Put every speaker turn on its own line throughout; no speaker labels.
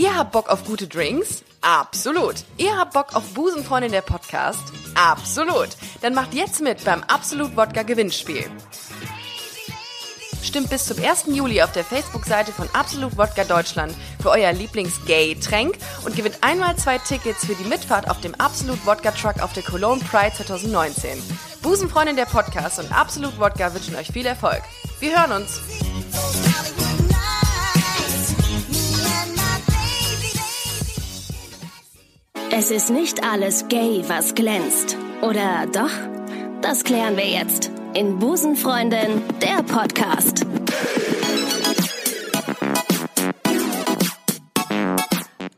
Ihr habt Bock auf gute Drinks? Absolut. Ihr habt Bock auf Busenfreundin der Podcast? Absolut. Dann macht jetzt mit beim Absolut Wodka Gewinnspiel. Stimmt bis zum 1. Juli auf der Facebook-Seite von Absolut Wodka Deutschland für euer Lieblings-Gay-Tränk und gewinnt einmal zwei Tickets für die Mitfahrt auf dem Absolut Wodka Truck auf der Cologne Pride 2019. Busenfreundin der Podcast und Absolut Wodka wünschen euch viel Erfolg. Wir hören uns.
Es ist nicht alles gay, was glänzt. Oder doch? Das klären wir jetzt in Busenfreundin, der Podcast.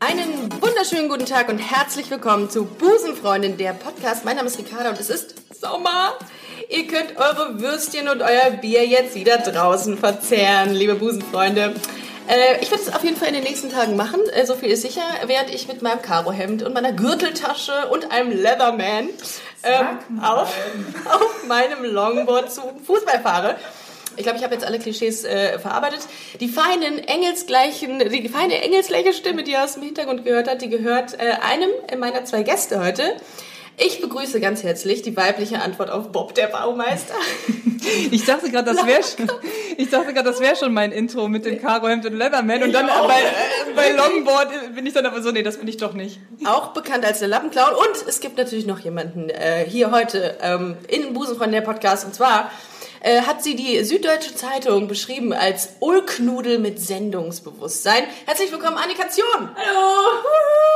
Einen wunderschönen guten Tag und herzlich willkommen zu Busenfreundin, der Podcast. Mein Name ist Ricarda und es ist Sommer. Ihr könnt eure Würstchen und euer Bier jetzt wieder draußen verzehren, liebe Busenfreunde. Äh, ich werde es auf jeden Fall in den nächsten Tagen machen, äh, so viel ist sicher, während ich mit meinem Karohemd und meiner Gürteltasche und einem Leatherman ähm, auf, auf meinem Longboard zum Fußball fahre. Ich glaube, ich habe jetzt alle Klischees äh, verarbeitet. Die feinen engelsgleichen, die feine engelsgleiche Stimme, die ihr aus dem Hintergrund gehört hat, die gehört äh, einem meiner zwei Gäste heute. Ich begrüße ganz herzlich die weibliche Antwort auf Bob, der Baumeister.
Ich dachte gerade, das wäre schon, ich dachte gerade, das wäre schon mein Intro mit dem Karohemd und Leatherman und dann bei, äh, bei Longboard bin ich dann aber so, nee, das bin ich doch nicht.
Auch bekannt als der Lappenclown und es gibt natürlich noch jemanden äh, hier heute ähm, in Busenfreund der Podcast und zwar äh, hat sie die Süddeutsche Zeitung beschrieben als Ulknudel mit Sendungsbewusstsein. Herzlich willkommen, Annika Zion.
Hallo,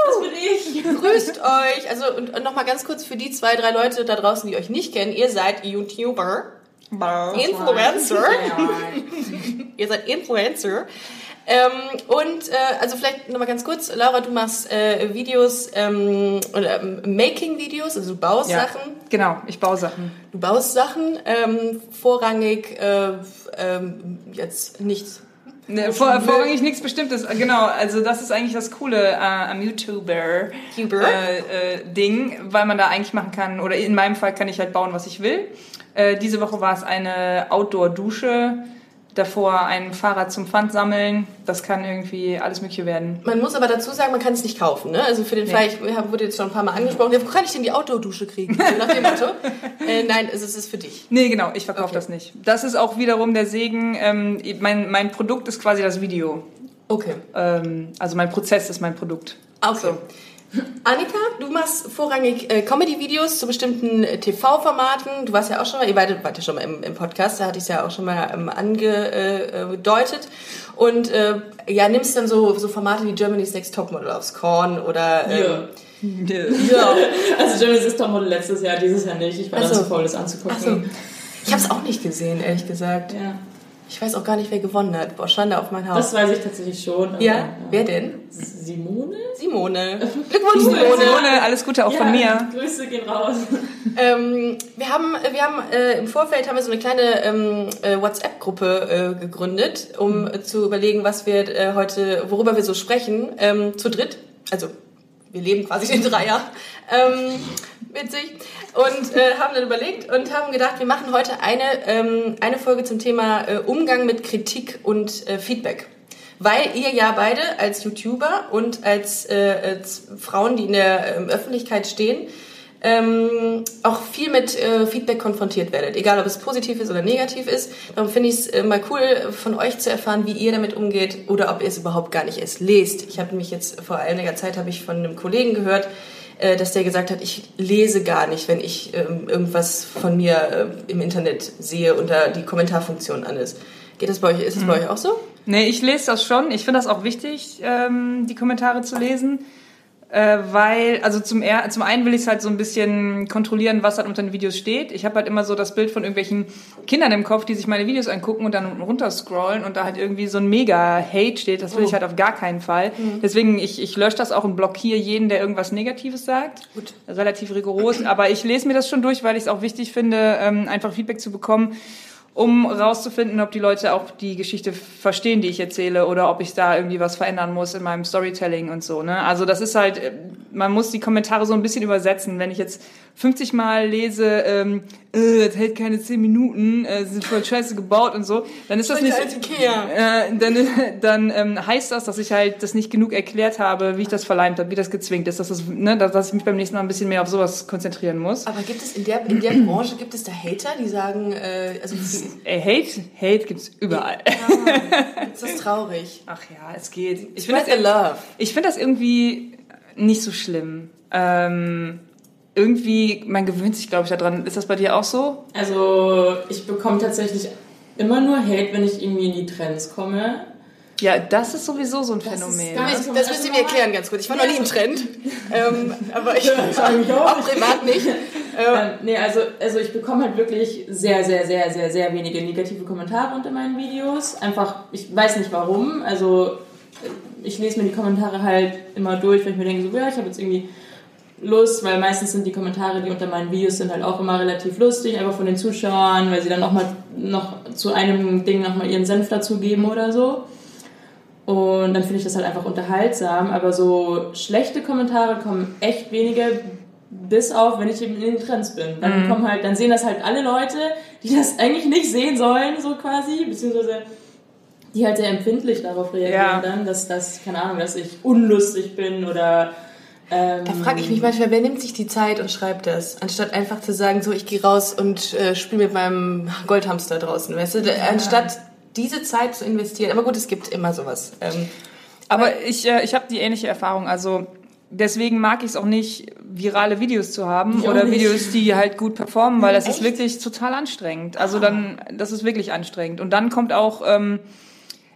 das bin ich.
Grüßt euch. Also und, und nochmal ganz kurz für die zwei, drei Leute da draußen, die euch nicht kennen. Ihr seid YouTuber, Influencer. Ihr seid Influencer. Ähm, und äh, also vielleicht nochmal ganz kurz, Laura, du machst äh, Videos ähm, oder ähm, Making-Videos, also du baust
Ja,
Sachen.
genau, ich baue Sachen.
Du baust Sachen, ähm, vorrangig äh, ähm, jetzt nichts.
Ne, vor, vorrangig nichts Bestimmtes, genau. Also das ist eigentlich das Coole äh, am YouTuber
Cuber.
äh, äh, Ding, weil man da eigentlich machen kann, oder in meinem Fall kann ich halt bauen, was ich will. Äh, diese Woche war es eine Outdoor-Dusche, davor ein Fahrrad zum Pfand sammeln. Das kann irgendwie alles Mögliche werden.
Man muss aber dazu sagen, man kann es nicht kaufen. Ne? Also für den Fall, ich wurde jetzt schon ein paar Mal angesprochen, ja, wo kann ich denn die Outdoor-Dusche kriegen? So Nach dem Motto. äh, nein, es ist für dich.
Nee, genau, ich verkaufe
Okay.
das nicht. Das ist auch wiederum der Segen. Ähm, mein, mein Produkt ist quasi das Video.
Okay.
Ähm, also mein Prozess ist mein Produkt.
Okay. Annika, du machst vorrangig äh, Comedy-Videos zu bestimmten äh, TV-Formaten. Du warst ja auch schon mal, ihr wart ja schon mal im, im Podcast, da hatte ich es ja auch schon mal ähm, angedeutet. Und äh, ja, nimmst dann so, so Formate wie Germany's Next Topmodel aufs Korn oder... Ähm,
Ja. Also Germany's Topmodel letztes Jahr, dieses Jahr nicht. Ich war
so.
zu faul, das anzugucken.
So. Ich habe es auch nicht gesehen, ehrlich gesagt.
Ja.
Ich weiß auch gar nicht, wer gewonnen hat. Boah, Schande auf mein Haus.
Das weiß ich tatsächlich schon. aber,
ja? wer denn?
Simone?
Simone. Glückwunsch, Simone.
Simone, alles Gute auch von mir.
Grüße gehen raus.
Ähm, wir haben, wir haben äh, im Vorfeld haben wir so eine kleine ähm, äh, WhatsApp-Gruppe äh, gegründet, um äh, zu überlegen, was wir äh, heute, worüber wir so sprechen, ähm, zu dritt. Also wir leben quasi den Dreier. Ähm, witzig. Und äh, haben dann überlegt und haben gedacht, wir machen heute eine, ähm, eine Folge zum Thema äh, Umgang mit Kritik und äh, Feedback. Weil ihr ja beide als YouTuber und als, äh, als Frauen, die in der ähm, Öffentlichkeit stehen, ähm, auch viel mit äh, Feedback konfrontiert werdet. Egal, ob es positiv ist oder negativ ist. Darum finde ich es äh, mal cool, von euch zu erfahren, wie ihr damit umgeht oder ob ihr es überhaupt gar nicht erst lest. Ich habe mich jetzt vor einiger Zeit habe ich von einem Kollegen gehört, dass der gesagt hat, ich lese gar nicht, wenn ich ähm, irgendwas von mir äh, im Internet sehe und da die Kommentarfunktion an ist. Geht das bei euch? Ist das bei euch auch so?
Nee, ich lese das schon. Ich finde das auch wichtig, ähm, die Kommentare zu lesen. Äh, weil, also zum, er zum einen will ich es halt so ein bisschen kontrollieren, was halt unter den Videos steht. Ich habe halt immer so das Bild von irgendwelchen Kindern im Kopf, die sich meine Videos angucken und dann runterscrollen und da halt irgendwie so ein Mega-Hate steht. Das will ich halt auf gar keinen Fall. Deswegen, ich, ich lösche das auch und blockiere jeden, der irgendwas Negatives sagt.
Gut.
Relativ rigoros. Aber ich lese mir das schon durch, weil ich es auch wichtig finde, ähm, einfach Feedback zu bekommen um rauszufinden, ob die Leute auch die Geschichte verstehen, die ich erzähle, oder ob ich da irgendwie was verändern muss in meinem Storytelling und so. Ne? Also das ist halt, äh, man muss die Kommentare so ein bisschen übersetzen. Wenn ich jetzt 50 Mal lese, ähm, äh, das hält keine 10 Minuten, äh, sind voll scheiße gebaut und so, dann ist das nicht, äh, dann, dann ähm, heißt das, dass ich halt das nicht genug erklärt habe, wie ich das verleimt habe, wie das gezwingt ist, dass, das, ne, dass dass ich mich beim nächsten Mal ein bisschen mehr auf sowas konzentrieren muss.
Aber gibt es in der, in der Branche, gibt es da Hater, die sagen, äh, also
Ey, Hate, Hate gibt's überall.
ist das traurig?
Ach ja, es geht. Ich finde das, ich find das irgendwie nicht so schlimm. Ähm, irgendwie, man gewöhnt sich, glaube ich, daran. Ist das bei dir auch so?
Also ich bekomme tatsächlich immer nur Hate, wenn ich irgendwie in die Trends komme.
Ja, das ist sowieso so ein
ist
Phänomen.
nicht-
Das, das müsst ihr mir erklären ganz kurz. Ich war noch nie im Trend, ähm, aber ich auch privat nicht.
Ähm, nee, also, also ich bekomme halt wirklich sehr, sehr, sehr, sehr, sehr wenige negative Kommentare unter meinen Videos. Einfach, ich weiß nicht warum. Also ich lese mir die Kommentare halt immer durch, weil ich mir denke, so, ja, ich habe jetzt irgendwie Lust, weil meistens sind die Kommentare, die unter meinen Videos sind, halt auch immer relativ lustig, einfach von den Zuschauern, weil sie dann auch mal noch zu einem Ding nochmal ihren Senf dazugeben oder so. Und dann finde ich das halt einfach unterhaltsam, aber so schlechte Kommentare kommen echt wenige, bis auf, wenn ich eben in den Trends bin. Dann kommen halt, dann sehen das halt alle Leute, die das eigentlich nicht sehen sollen, so quasi, beziehungsweise die halt sehr empfindlich darauf reagieren
Ja.
dann, dass das, keine Ahnung, dass ich unlustig bin oder ähm,
Da frage ich mich manchmal, wer nimmt sich die Zeit und schreibt das, anstatt einfach zu sagen, so ich gehe raus und äh, spiele mit meinem Goldhamster draußen, weißt du, Da- anstatt diese Zeit zu investieren. Aber gut, es gibt immer sowas. Ähm,
Aber ich, äh, ich habe die ähnliche Erfahrung. Also deswegen mag ich es auch nicht, virale Videos zu haben
Ich
oder. Videos, die halt gut performen, weil das ist
Echt?
wirklich total anstrengend. Also dann, das ist wirklich anstrengend. Und dann kommt auch, ähm,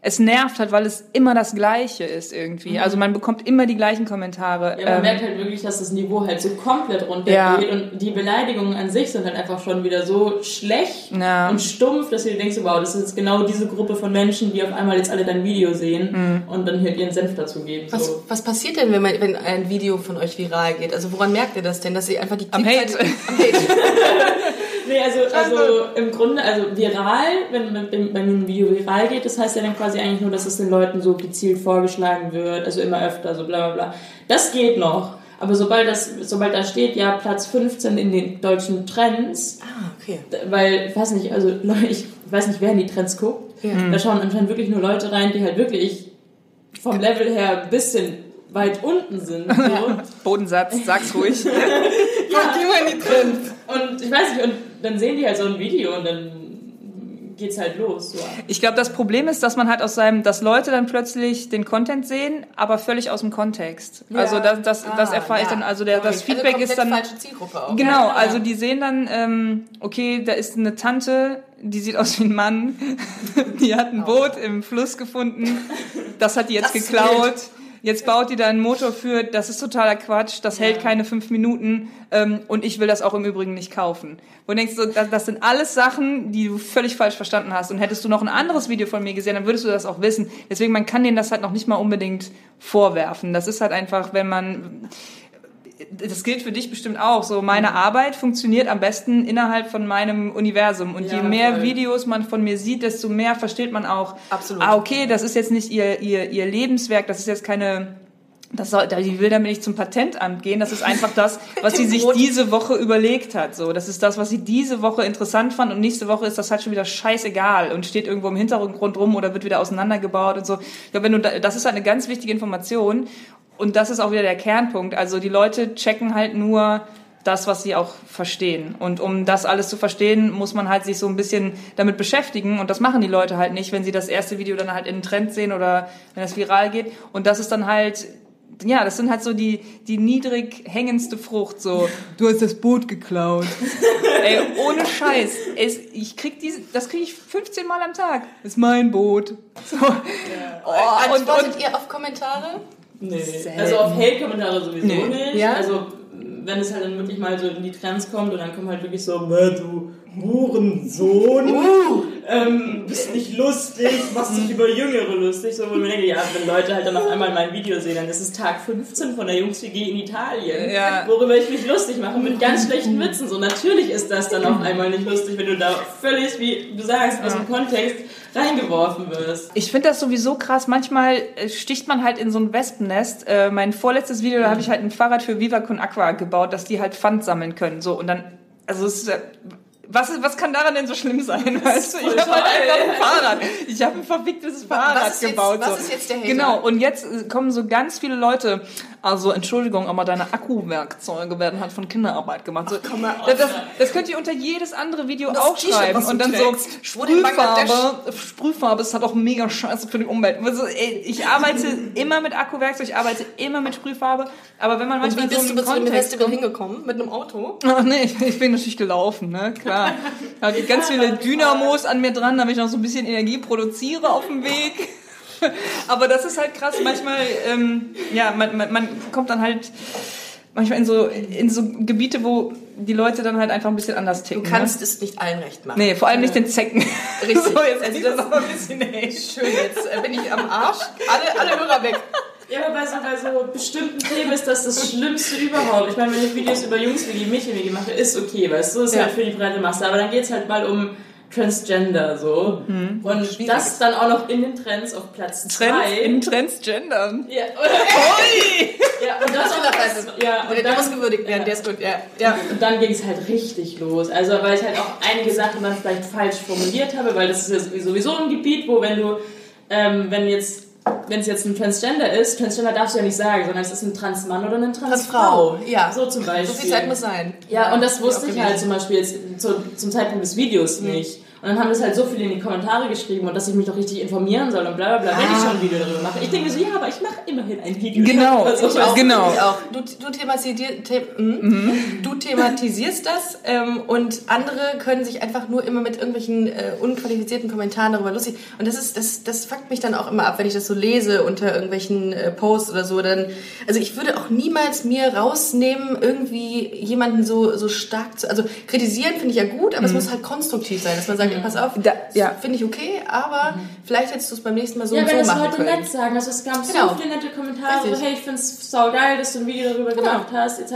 es nervt halt, weil es immer das Gleiche ist irgendwie. Also man bekommt immer die gleichen Kommentare.
Ja, man
Ähm,
merkt halt wirklich, dass das Niveau halt so komplett runtergeht
Ja.
und die Beleidigungen an sich sind halt einfach schon wieder so schlecht
Ja.
und stumpf, dass du dir denkst, wow, das ist jetzt genau diese Gruppe von Menschen, die auf einmal jetzt alle dein Video sehen und dann halt ihren Senf dazu geben.
was,
So.
was passiert denn, wenn, man, wenn ein Video von euch viral geht? Also woran merkt ihr das denn, dass ihr einfach die
Am
Klickzeit-
Hate.
Am Hate.
Nee, also, also im Grunde, also viral, wenn, wenn, wenn ein Video viral geht, das heißt ja dann quasi eigentlich nur, dass es den Leuten so gezielt vorgeschlagen wird, also immer öfter, so bla bla bla. Das geht noch. Aber sobald das, sobald da steht, ja, Platz 15 in den deutschen Trends,
Ah, okay.
weil, ich weiß nicht, also Leute, ich weiß nicht, wer in die Trends guckt.
Ja.
Da schauen anscheinend wirklich nur Leute rein, die halt wirklich vom Level her ein bisschen weit unten sind. So.
Bodensatz, sag's ruhig.
Ja, geh mal in die Trends.
Und ich weiß nicht, und dann sehen die halt so ein Video und dann geht's halt los. So.
Ich glaube, das Problem ist, dass man halt aus seinem, dass Leute dann plötzlich den Content sehen, aber völlig aus dem Kontext. Also das, das, das
Ah,
erfahre ich
ja.
dann, also der, das
Also
Feedback
komplett
ist dann...
falsche Zielgruppe auch.
Genau,
Ja.
also die sehen dann, ähm, okay, da ist eine Tante, die sieht aus wie ein Mann, die hat ein Boot im Fluss gefunden, das hat die jetzt
Das
geklaut. Jetzt baut die da einen Motor für, das ist totaler Quatsch, das hält keine fünf Minuten ähm, und ich will das auch im Übrigen nicht kaufen. Wo du denkst, so, das, das sind alles Sachen, die du völlig falsch verstanden hast. Und hättest du noch ein anderes Video von mir gesehen, dann würdest du das auch wissen. Deswegen, man kann denen das halt noch nicht mal unbedingt vorwerfen. Das ist halt einfach, wenn man das gilt für dich bestimmt auch. So, meine Arbeit funktioniert am besten innerhalb von meinem Universum. Und
Ja,
je mehr
voll.
Videos man von mir sieht, desto mehr versteht man auch,
Absolut.
ah, okay, das ist jetzt nicht ihr, ihr, ihr Lebenswerk, das ist jetzt keine, das soll, die will damit nicht zum Patentamt gehen. Das ist einfach das, was sie sich diese Woche überlegt hat. So, das ist das, was sie diese Woche interessant fand und nächste Woche ist das halt schon wieder scheißegal und steht irgendwo im Hintergrund rum oder wird wieder auseinandergebaut und so. Ich glaube, wenn du, da- das ist halt eine ganz wichtige Information und das ist auch wieder der Kernpunkt. Also die Leute checken halt nur das, was sie auch verstehen. Und um das alles zu verstehen, muss man halt sich so ein bisschen damit beschäftigen. Und das machen die Leute halt nicht, wenn sie das erste Video dann halt in den Trend sehen oder wenn es viral geht. Und das ist dann halt, ja, das sind halt so die, die niedrig hängendste Frucht. So, du hast das Boot geklaut. Ey, ohne Scheiß. Es, ich krieg diese, das kriege ich 15 Mal am Tag. Das ist mein Boot. So. Oh, und,
Antwortet
und,
ihr auf Kommentare?
Nee.
Selten.
Also auf Hate-Kommentare sowieso
Nee.
nicht.
Ja?
Also wenn es halt dann wirklich mal so in die Trends kommt und dann kommen halt wirklich so, "Bäh, du Hurensohn,
Uh.
ähm, bist nicht lustig, machst dich über Jüngere lustig. So, wo ich mir denke, ja, wenn Leute halt dann auf einmal mein Video sehen, dann ist es Tag 15 von der Jungs-WG in Italien,
Ja.
worüber ich mich lustig mache, mit ganz schlechten Witzen. So, natürlich ist das dann auf einmal nicht lustig, wenn du da völlig, wie du sagst, aus dem Kontext reingeworfen wirst.
Ich finde das sowieso krass. Manchmal äh, sticht man halt in so ein Wespennest. Äh, mein vorletztes Video, da habe ich halt ein Fahrrad für Viva Con Aqua gebaut, dass die halt Pfand sammeln können. So und dann, also es ist, was, was kann daran denn so schlimm sein? Weißt du, ich habe halt einfach ein Fahrrad. Ich habe ein verficktes Fahrrad
ist jetzt-
gebaut.
was
so.
ist jetzt der Hater?
Genau. Und jetzt äh, kommen so ganz viele Leute. Also Entschuldigung, aber deine Akkuwerkzeuge werden halt von Kinderarbeit gemacht. So,
komm mal
das, das, das könnt ihr unter jedes andere Video
das
auch schreiben und dann so? Sprühfarbe. Sprühfarbe ist halt auch mega scheiße für die Umwelt. Also, ey, ich arbeite immer mit Akkuwerkzeug, ich arbeite immer mit Sprühfarbe. Aber wenn man
Und
manchmal
wie bist
so
du bis zu dem Festival hingekommen? Mit einem Auto?
Ach nee, ich, ich bin natürlich gelaufen, ne? Klar. Da hatte ich ganz viele Dynamos an mir dran, damit ich noch so ein bisschen Energie produziere auf dem Weg. Aber das ist halt krass. Manchmal, ähm, ja, man, man, man kommt dann halt manchmal in so, in so Gebiete, wo die Leute dann halt einfach ein bisschen anders ticken.
Du kannst es nicht allen recht machen.
Ne? Nee, vor allem nicht den Zecken.
Richtig.
So, jetzt
Also
das
das-
auch ein bisschen ey.
Schön, jetzt äh, bin ich am Arsch. Alle, alle Hörer weg.
Ja, aber bei so, bei so bestimmten Themen ist das das Schlimmste überhaupt. Ich meine, wenn ich Videos über Jungs wie die Mädchen mache, ist okay, weißt du, ist
Ja.
halt für die breite Masse. Aber dann geht's halt mal um Transgender so.
Mhm.
Und das dann auch noch in den Trends auf Platz
Trends,
2.
in Transgendern.
Ja, oder? Ja, und das auch
Kinderpreise.
ja, und
Der muss
dann,
gewürdigt werden, der ist gut. Ja. ja.
und dann ging es halt richtig los. Also, weil ich halt auch einige Sachen dann vielleicht falsch formuliert habe, weil das ist ja sowieso ein Gebiet, wo wenn du, ähm, wenn jetzt, wenn es jetzt ein Transgender ist, Transgender darfst du ja nicht sagen, sondern es ist ein Transmann oder eine Transfrau.
Transfrau, ja.
So zum Beispiel.
So viel Zeit muss sein.
Ja, und das wusste ich halt zum Beispiel jetzt zu, zum Zeitpunkt des Videos
Mhm.
nicht. Und dann haben das halt so viele in die Kommentare geschrieben und dass ich mich doch richtig informieren soll und bla bla bla, wenn ich schon ein Video darüber mache. Ich denke so, ja, aber ich mache immerhin ein Video.
Genau,
Also,
ich auch.
du,
Genau.
Ich auch. Du, du, thematisier, the, mm, du thematisierst das ähm, und andere können sich einfach nur immer mit irgendwelchen äh, unqualifizierten Kommentaren darüber lustig. Und das ist, das, das fuckt mich dann auch immer ab, wenn ich das so lese unter irgendwelchen äh, Posts oder so. Dann, also ich würde auch niemals mir rausnehmen, irgendwie jemanden so, so stark zu. Also kritisieren finde ich ja gut, aber es muss halt konstruktiv sein, dass man sagt, pass auf,
Da- ja.
finde ich okay, aber vielleicht hättest du es beim nächsten Mal so
Ja,
und
wenn
so
das
machen
Leute
können.
nett sagen, also es gab
Genau.
so viele nette Kommentare, so hey, ich find's saugeil, dass du ein Video darüber gemacht hast, etc.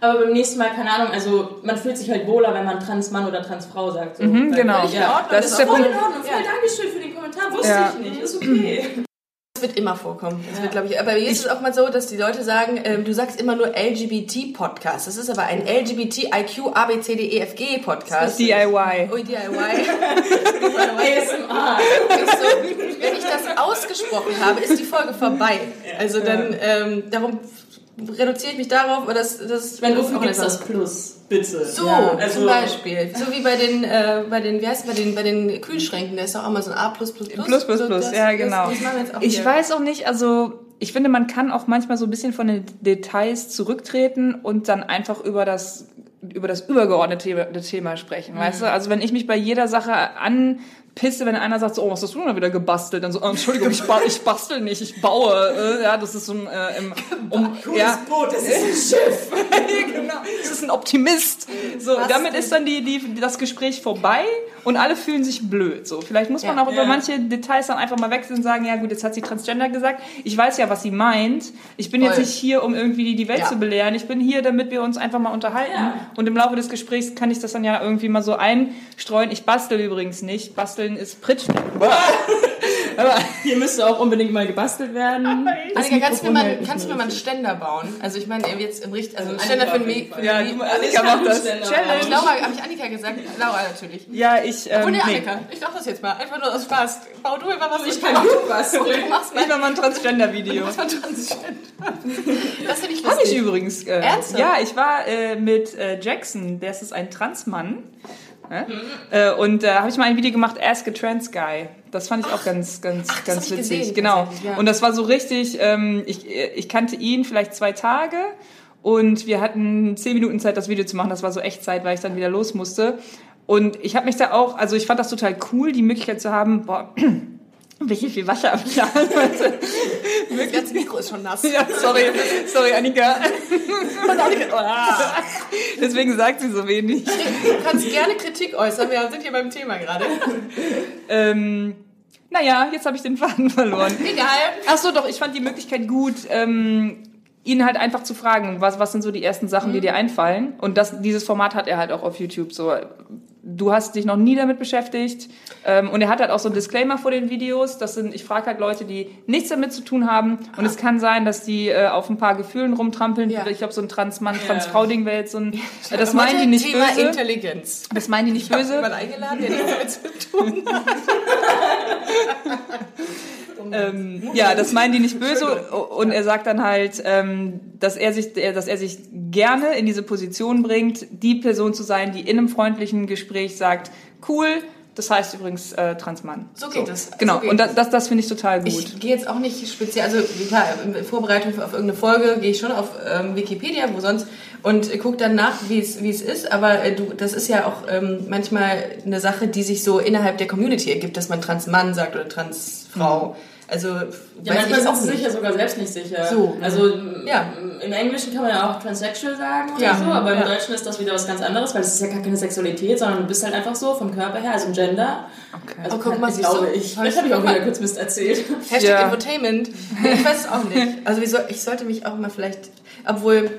Aber beim nächsten Mal, keine Ahnung, also man fühlt sich halt wohler, wenn man Transmann oder Transfrau sagt. So.
Mhm, genau.
Ordnung,
Das ist der
Voll
Punkt.
in Ordnung, voll
Ja.
Dankeschön für den Kommentar, wusste
Ja.
ich nicht, ist okay.
Das wird immer vorkommen. Das wird, glaube ich, aber jetzt ist es auch mal so, dass die Leute sagen, ähm, du sagst immer nur LGBT-Podcast. Das ist aber ein LGBT-IQ-ABCDEFG-Podcast.
DIY.
Ui, DIY.
ASMR.
So, wenn ich das ausgesprochen habe, ist die Folge vorbei. Also dann, ähm, darum reduziere ich mich darauf, aber das, das
Wenn wofür
auch
gibt's
etwas.
das Plus, bitte.
So,
Ja, also-
zum Beispiel. So wie bei den, äh, bei den, wie heißt bei den, bei den Kühlschränken, da ist doch auch mal so ein A+++.
Plus, plus, plus,
So, das-
ja,
das-
genau.
Das auch
Ich
hier.
weiß auch nicht, also ich finde, man kann auch manchmal so ein bisschen von den Details zurücktreten und dann einfach über das über das übergeordnete Thema, das sprechen, weißt
Mhm.
du? Also wenn ich mich bei jeder Sache anpisse, wenn einer sagt, so, oh, was hast du denn da wieder gebastelt? Dann so, oh, Entschuldigung, ich, ba ich bastel nicht, ich baue. Äh, ja, das ist so ein, äh, im, um, ja,
Boot, das ist ein Schiff.
genau. Das ist ein Optimist. So,
Was
damit ist dann die, die, das Gespräch vorbei und alle fühlen sich blöd. So, vielleicht muss man
Ja.
auch über
Ja.
manche Details dann einfach mal wechseln und sagen, ja gut, jetzt hat sie Transgender gesagt. Ich weiß ja, was sie meint. Ich bin jetzt
Voll.
nicht hier, um irgendwie die, Welt
Ja.
zu belehren. Ich bin hier, damit wir uns einfach mal unterhalten.
Ja.
Und im Laufe des Gesprächs kann ich das dann ja irgendwie mal so einstreuen. Ich bastel übrigens nicht. Basteln ist Pritschen. Aber
Hier müsste auch unbedingt mal gebastelt werden. Das
Annika, kannst du mir mal, kannst du mir mal einen. Ständer bauen? Also ich meine, jetzt im Richt, also ein
Also
Ständer für
Annika
den
auf jeden
Mi-
Fall.
für den
ja,
Mi-
Annika macht das. Challenge.
Laura, habe ich Annika gesagt? Laura natürlich.
Ja, ich. Ähm,
Oh nee,
nee.
Annika, ich sag das jetzt mal. Einfach nur aus Spaß. Bau du immer was
Ich kann gut basteln.
Du machst mal
Ich mach mal ein Transgender-Video.
was von Transgender. Das finde ich
Habe ich
lustig.
übrigens. Äh,
Ernsthaft?
Ja, ich war äh, mit äh, Jackson, der ist ein Transmann. Äh, und da habe ich mal ein Video gemacht, Ask a Trans Guy. Das fand ich auch ganz, ganz,
Ach,
ganz witzig.
gesehen,
genau.
ja.
Und das war so richtig, ähm, ich, ich kannte ihn vielleicht zwei Tage und wir hatten zehn Minuten Zeit, das Video zu machen. Das war so Echtzeit, weil ich dann wieder los musste. Und ich habe mich da auch, also ich fand das total cool, die Möglichkeit zu haben, boah, wie viel Wasser am Plan.
Das ganze Mikro ist schon nass.
Ja, sorry, sorry, Annika.
Und Annika,
Deswegen sagt sie so wenig.
Du kannst gerne Kritik äußern, wir sind hier beim Thema gerade.
Ähm, naja, jetzt habe ich den Faden verloren.
Egal.
Ach so, doch, ich fand die Möglichkeit gut, ähm, ihn halt einfach zu fragen, was, was sind so die ersten Sachen, die dir einfallen. Und das, dieses Format hat er halt auch auf YouTube. So, du hast dich noch nie damit beschäftigt. Ähm, und er hat halt auch so einen Disclaimer vor den Videos. Das sind, ich frage halt Leute, die nichts damit zu tun haben. Und es kann sein, dass die äh, auf ein paar Gefühlen rumtrampeln.
Ja.
Ich glaube, so ein Trans-Mann, Trans-Frau-Ding wäre jetzt so ein. Äh, das meinen die nicht
Thema
böse.
Intelligenz.
Das meinen die nicht böse.
Jemand eingeladen, der nichts damit zu tun hat.
Ähm, ja, das meinen die nicht böse. Und er sagt dann halt, ähm, dass er sich, dass er sich gerne in diese Position bringt, die Person zu sein, die in einem freundlichen Gespräch sagt, cool, das heißt übrigens äh, Transmann.
So geht es.
Genau.
So geht
und das, das, das finde ich total gut.
Ich gehe jetzt auch nicht speziell, also klar, in Vorbereitung auf irgendeine Folge gehe ich schon auf ähm, Wikipedia, wo sonst, und gucke dann nach, wie es wie es ist. Aber äh, du, das ist ja auch ähm, manchmal eine Sache, die sich so innerhalb der Community ergibt, dass man Transmann sagt oder Transfrau. Also
Ja,
weiß
manchmal
ich auch
sind sie sich ja sogar selbst nicht sicher.
So.
Also
Ja.
im Englischen kann man ja auch transsexual sagen oder
Ja.
so, aber im
Ja.
Deutschen ist das wieder was ganz anderes, weil es ist ja gar keine Sexualität, sondern du bist halt einfach so vom Körper her, also ein Gender.
Okay.
Also
Oh, guck mal,
glaube
du?
ich. Vielleicht habe ich auch wieder kurz Mist erzählt.
Hashtag
Ja.
Infotainment. Ich weiß es auch nicht. Also wie soll, ich sollte mich auch mal vielleicht, obwohl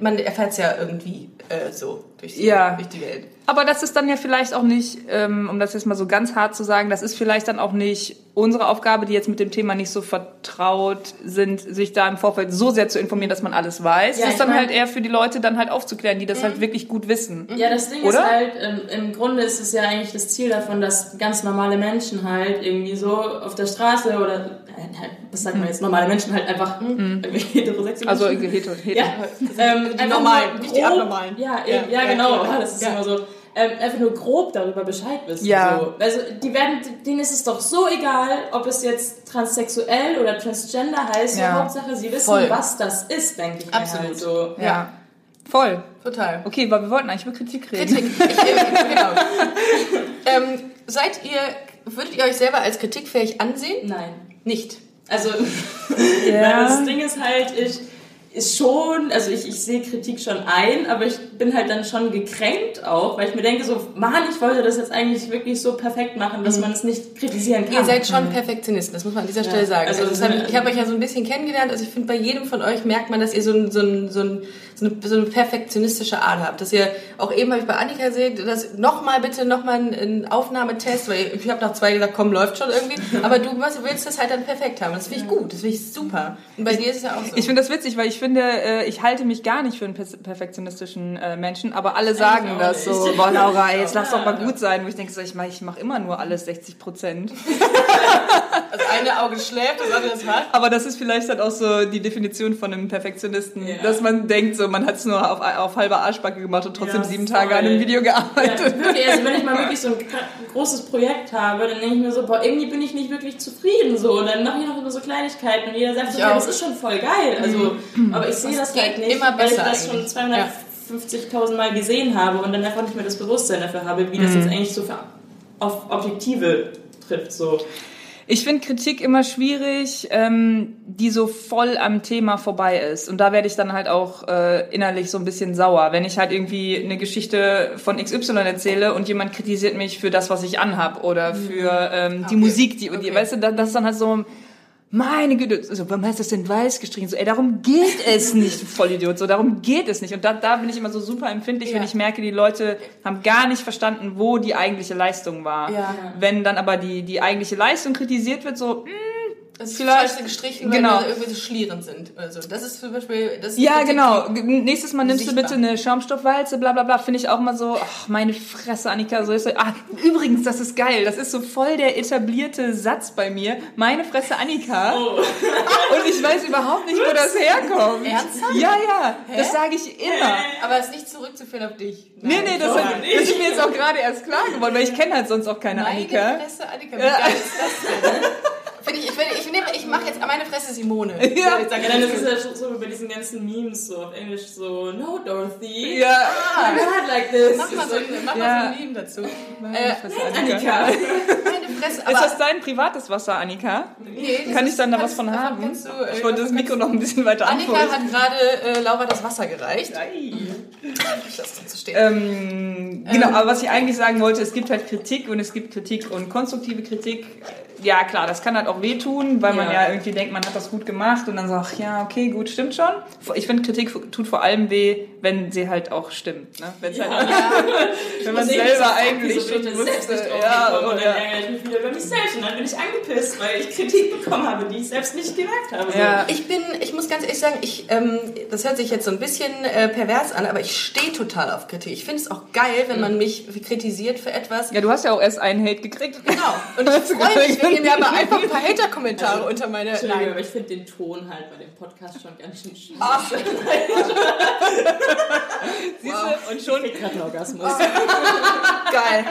man erfährt es ja irgendwie äh, so durch die,
Ja.
durch die Welt.
Aber das ist dann ja vielleicht auch nicht, ähm, um das jetzt mal so ganz hart zu sagen, das ist vielleicht dann auch nicht unsere Aufgabe, die jetzt mit dem Thema nicht so vertraut sind, sich da im Vorfeld so sehr zu informieren, dass man alles weiß.
Ja,
das ist dann halt eher für die Leute dann halt aufzuklären, die das halt wirklich gut wissen.
Ja, das Ding
Oder?
ist halt, im Grunde ist es ja eigentlich das Ziel davon, dass ganz normale Menschen halt irgendwie so auf der Straße oder, halt, was sagt man jetzt, normale Menschen halt einfach irgendwie heterosexuell.
Also hetero, hetero.
Ja, ähm,
die normalen, nicht die abnormalen.
Ja,
Ja,
ja,
ja,
genau,
klar.
das ist
Ja.
immer so. Ähm, einfach nur grob darüber Bescheid wissen.
Ja.
So. Also die werden, denen ist es doch so egal, ob es jetzt transsexuell oder transgender heißt.
Ja.
So, Hauptsache, sie wissen,
Voll.
was das ist, denke ich. mir
Absolut.
Halt so.
Ja. Voll.
Total.
Okay, weil wir wollten eigentlich über Kritik reden.
Kritik. Ich, genau. ähm, seid ihr, würdet ihr euch selber als kritikfähig ansehen?
Nein.
Nicht.
Also,
Ja.
das Ding ist halt, ich ist schon, also ich, ich sehe Kritik schon ein, aber ich bin halt dann schon gekränkt auch, weil ich mir denke so, Mann, ich wollte das jetzt eigentlich wirklich so perfekt machen, dass man es nicht kritisieren kann.
Ihr seid schon Perfektionisten, das muss man an dieser Stelle sagen.
also
Also das
das-
hab ich ich habe euch ja so ein bisschen kennengelernt. Also ich finde, bei jedem von euch merkt man, dass ihr so, ein, so, ein, so, ein, so, eine, so eine perfektionistische Art habt. Dass ihr, auch eben habe ich bei Annika gesehen, dass nochmal bitte nochmal einen, Aufnahmetest, weil ich habe nach zwei gesagt, komm, läuft schon irgendwie. Aber du was, willst das halt dann perfekt haben. Das finde ich gut, das finde ich super. Und bei dir ist es ja auch so.
Ich finde das witzig, weil ich finde, äh, ich halte mich gar nicht für einen perfektionistischen äh, Menschen, aber alle sagen
auch
das so, boah Laura, jetzt lass doch mal gut sein. Wo ich denke, so, ich mache ich mach immer nur alles 60 Prozent.
das eine Auge schläft, das andere ist wach.
Aber das ist vielleicht dann auch so die Definition von einem Perfektionisten,
Ja.
dass man denkt, so man hat es nur auf, auf halber Arschbacke gemacht und trotzdem
Ja,
sieben Tage an einem Video
Ja,
gearbeitet.
wirklich, also wenn ich mal wirklich so ein großes Projekt habe, dann denke ich mir so, boah, irgendwie bin ich nicht wirklich zufrieden so. Und dann mache ich noch immer so Kleinigkeiten und jeder sagt, so, ja, das ist schon voll geil. Also, aber ich sehe
Das
das halt nicht,
immer
weil ich das schon
eigentlich.
250.000 Mal gesehen habe und dann einfach nicht mehr das Bewusstsein dafür habe, wie das jetzt eigentlich so auf Objektive trifft. So.
Ich finde Kritik immer schwierig, ähm, die so voll am Thema vorbei ist. Und da werde ich dann halt auch äh, innerlich so ein bisschen sauer, wenn ich halt irgendwie eine Geschichte von XY erzähle und jemand kritisiert mich für das, was ich anhab oder für ähm, die
Okay.
Musik, die, die
Okay.
weißt du, da- das ist dann halt so, meine Güte, so, warum du das denn weiß gestrichen? So, ey, darum geht es nicht, du Vollidiot, so, darum geht es nicht. Und da, da bin ich immer so super empfindlich, wenn
Ja.
ich merke, die Leute haben gar nicht verstanden, wo die eigentliche Leistung war.
Ja.
Wenn dann aber die, die eigentliche Leistung kritisiert wird, so, mh,
Das ist
Vielleicht-
gestrichen,
genau.
weil wir irgendwie so schlierend sind. Also das ist zum Beispiel... Das
ja, genau. Nächstes Mal nimmst
Sichtbar.
du bitte eine Schaumstoffwalze, bla bla bla. Finde ich auch mal so, ach, meine Fresse, Annika. So ist so, ah, übrigens, das ist geil. Das ist so voll der etablierte Satz bei mir. Meine Fresse, Annika. Und ich weiß überhaupt nicht, wo das herkommt.
Ernsthaft?
Ja, ja. Das sage ich immer.
Aber es ist nicht zurückzuführen auf dich.
Nee, nee, das, hat, das ist mir jetzt auch gerade erst klar geworden, weil ich kenne halt sonst auch keine
Meine
Annika.
Fresse, Annika, wie geil ist das denn? Finde ich, ich, ich, nehme, ich mache jetzt meine Fresse Simone.
Ja.
Ich sag,
Ja, das ist ja schon so wie bei diesen ganzen Memes so auf Englisch so, no Dorothy,
Ja.
Not like this.
Mach mal so, ein- mach
Ja.
mal so ein Meme dazu. Äh,
Fresse,
Annika.
meine Fresse, aber...
Ist das dein privates Wasser, Annika?
nee,
Kann ich dann da was von haben?
du, äh,
Ich wollte das Mikro noch ein bisschen weiter
Annika
anfeuern.
hat gerade äh, Laura das Wasser gereicht. So stehen.
Ähm, genau, aber was ich eigentlich sagen wollte, es gibt halt Kritik und es gibt Kritik und konstruktive Kritik. Ja, klar, das kann halt auch wehtun, weil man
Ja.
ja irgendwie denkt, man hat das gut gemacht und dann sagt, ach ja, okay, gut, stimmt schon. Ich finde, Kritik tut vor allem weh, wenn sie halt auch stimmt. Ne? Wenn's halt, wenn man selber eigentlich schon
selbst
wusste,
nicht drauf
ja,
und
oder,
dann ärgere ich mich wieder über mich selbst und dann bin ich angepisst, weil ich Kritik bekommen habe, die ich selbst nicht gemerkt habe. So.
Ja.
Ich bin, ich muss ganz ehrlich sagen, ich, ähm, das hört sich jetzt so ein bisschen äh, pervers an, aber ich stehe total auf Kritik. Ich finde es auch geil, wenn man mich kritisiert für etwas.
ja, du hast ja auch erst einen Hate gekriegt.
Genau. Und ich freue mich, wenn ihr mir aber einfach ein paar Hater-Kommentare unter meine.
Entschuldigung,
Nein.
aber ich finde den Ton halt bei dem Podcast schon ganz schön schwierig.
Ach,
Siehst du? Und schon
Ich gerade einen Orgasmus.
geil.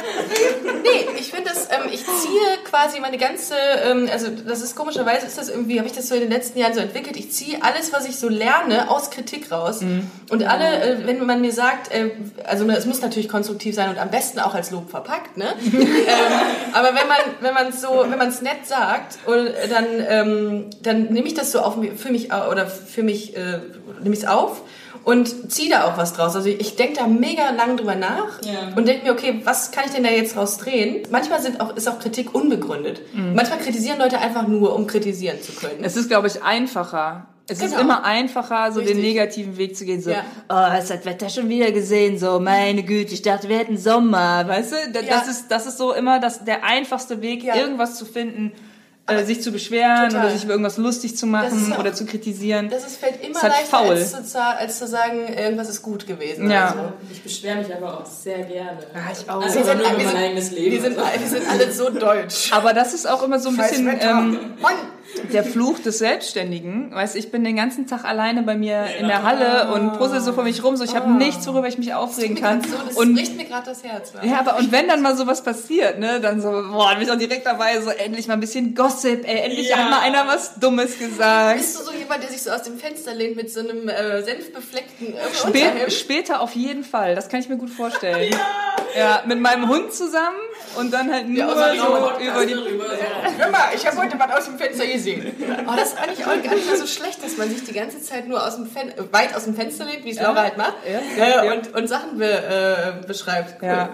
Nee, ich finde das, ähm, ich ziehe quasi meine ganze, ähm, also das ist komischerweise, ist das irgendwie, habe ich das so in den letzten Jahren so entwickelt, ich ziehe alles, was ich so lerne, aus Kritik raus. Und alle, äh, wenn man mir sagt, äh, also es muss natürlich konstruktiv sein und am besten auch als Lob verpackt, ne? ähm, aber wenn man, wenn man so, wenn man es nett sagt, und dann, ähm, dann nehme ich das so auf, für mich, oder für mich, äh, nehme ich es auf und ziehe da auch was draus. Also ich denke da mega lang drüber nach
Ja.
und denke mir, okay, was kann ich denn da jetzt raus drehen? Manchmal sind auch, ist auch Kritik unbegründet. Manchmal kritisieren Leute einfach nur, um kritisieren zu können.
Es ist, glaube ich, einfacher. Es ist
Genau.
immer einfacher, so den
Richtig.
negativen Weg zu gehen. So,
Ja.
oh, hast das Wetter schon wieder gesehen? So, meine Güte, ich dachte, wir hätten Sommer. Weißt du, Da-
Ja.
das, ist, das ist so immer das, der einfachste Weg,
Ja.
irgendwas zu finden, äh, sich zu beschweren
Total.
oder sich über irgendwas lustig zu
Das ist
machen
auch-
oder zu kritisieren.
Das ist, fällt immer
Ist halt
leichter,
faul.
als zu, als zu sagen, irgendwas ist gut gewesen.
Ja.
Also,
Ich beschwere mich aber auch sehr gerne.
Ja, ich auch.
Also
wir, sind,
nur über
wir,
mein
sind,
eigenes Leben.
wir, sind, wir sind alle so deutsch.
Aber das ist auch immer so ein bisschen ähm,
Mann,
der Fluch des Selbstständigen. Weißt ich bin den ganzen Tag alleine bei mir in der Halle und puzzle so vor mich rum, so ich habe nichts, worüber ich mich aufregen kann.
so, das
Und
bricht mir gerade das Herz. wa?
Ja, aber und wenn dann mal sowas passiert, ne, dann so, boah, dann bin ich auch direkt dabei, so endlich mal ein bisschen Gossip, ey, endlich
Ja.
hat mal einer was Dummes gesagt.
Bist du so jemand, der sich so aus dem Fenster lehnt mit so einem äh, senfbefleckten äh,
Spä
Unterhemd?
später auf jeden Fall, das kann ich mir gut vorstellen. Ja. mit meinem Hund zusammen und dann halt nur
außer
so über die...
Hör mal, ich habe heute was aus dem Fenster gesehen. Oh, das ist eigentlich auch gar nicht mal so schlecht, dass man sich die ganze Zeit nur aus dem Fen weit aus dem Fenster lehnt, wie es Laura halt macht, äh. Und, und Sachen be äh, beschreibt. Cool.
Ja.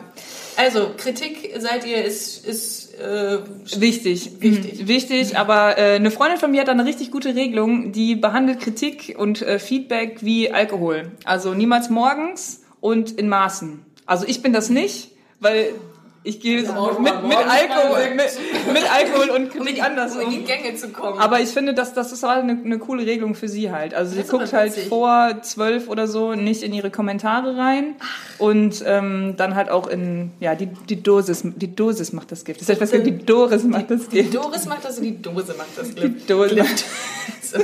Also, Kritik seid ihr ist, ist äh,
Wichtig.
Wichtig.
Mhm. Wichtig, aber äh, eine Freundin von mir hat da eine richtig gute Regelung, die behandelt Kritik und äh, Feedback wie Alkohol. Also niemals morgens und in Maßen. Also ich bin das nicht, weil ich gehe mit,
mal
mit,
morgens
Alkohol, mit, mit Alkohol und
um
Kritik
die,
anders
um in die
um.
Gänge zu kommen.
Aber ich finde, dass das ist halt eine, eine coole Regelung für sie halt. Also sie
Das aber
guckt halt vor zwölf oder so nicht in ihre Kommentare rein und ähm, dann halt auch in ja die die Dosis die Dosis macht das Gift. Das heißt, was die Doris macht das
die
Gift.
Doris macht das und die Dose macht das Glück.
Die Dose
So.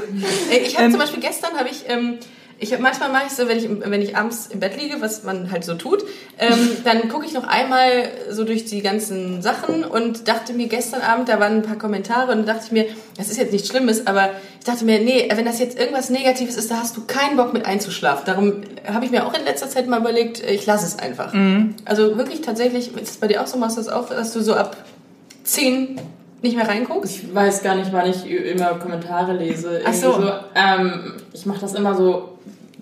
Ich habe zum Beispiel gestern habe ich ähm, ich hab, manchmal mache ich so, wenn ich, wenn ich abends im Bett liege, was man halt so tut, ähm, dann gucke ich noch einmal so durch die ganzen Sachen und dachte mir gestern Abend, da waren ein paar Kommentare und dachte ich mir, das ist jetzt nichts Schlimmes, aber ich dachte mir, nee, wenn das jetzt irgendwas Negatives ist, da hast du keinen Bock mit einzuschlafen. Darum habe ich mir auch in letzter Zeit mal überlegt, ich lasse es einfach. Also wirklich tatsächlich, ist es bei dir auch so, machst du das auch, dass du so ab 10 nicht mehr reinguckst?
Ich weiß gar nicht, wann ich immer Kommentare lese.
Ach so.
Irgendwie ähm, ich mache das immer so,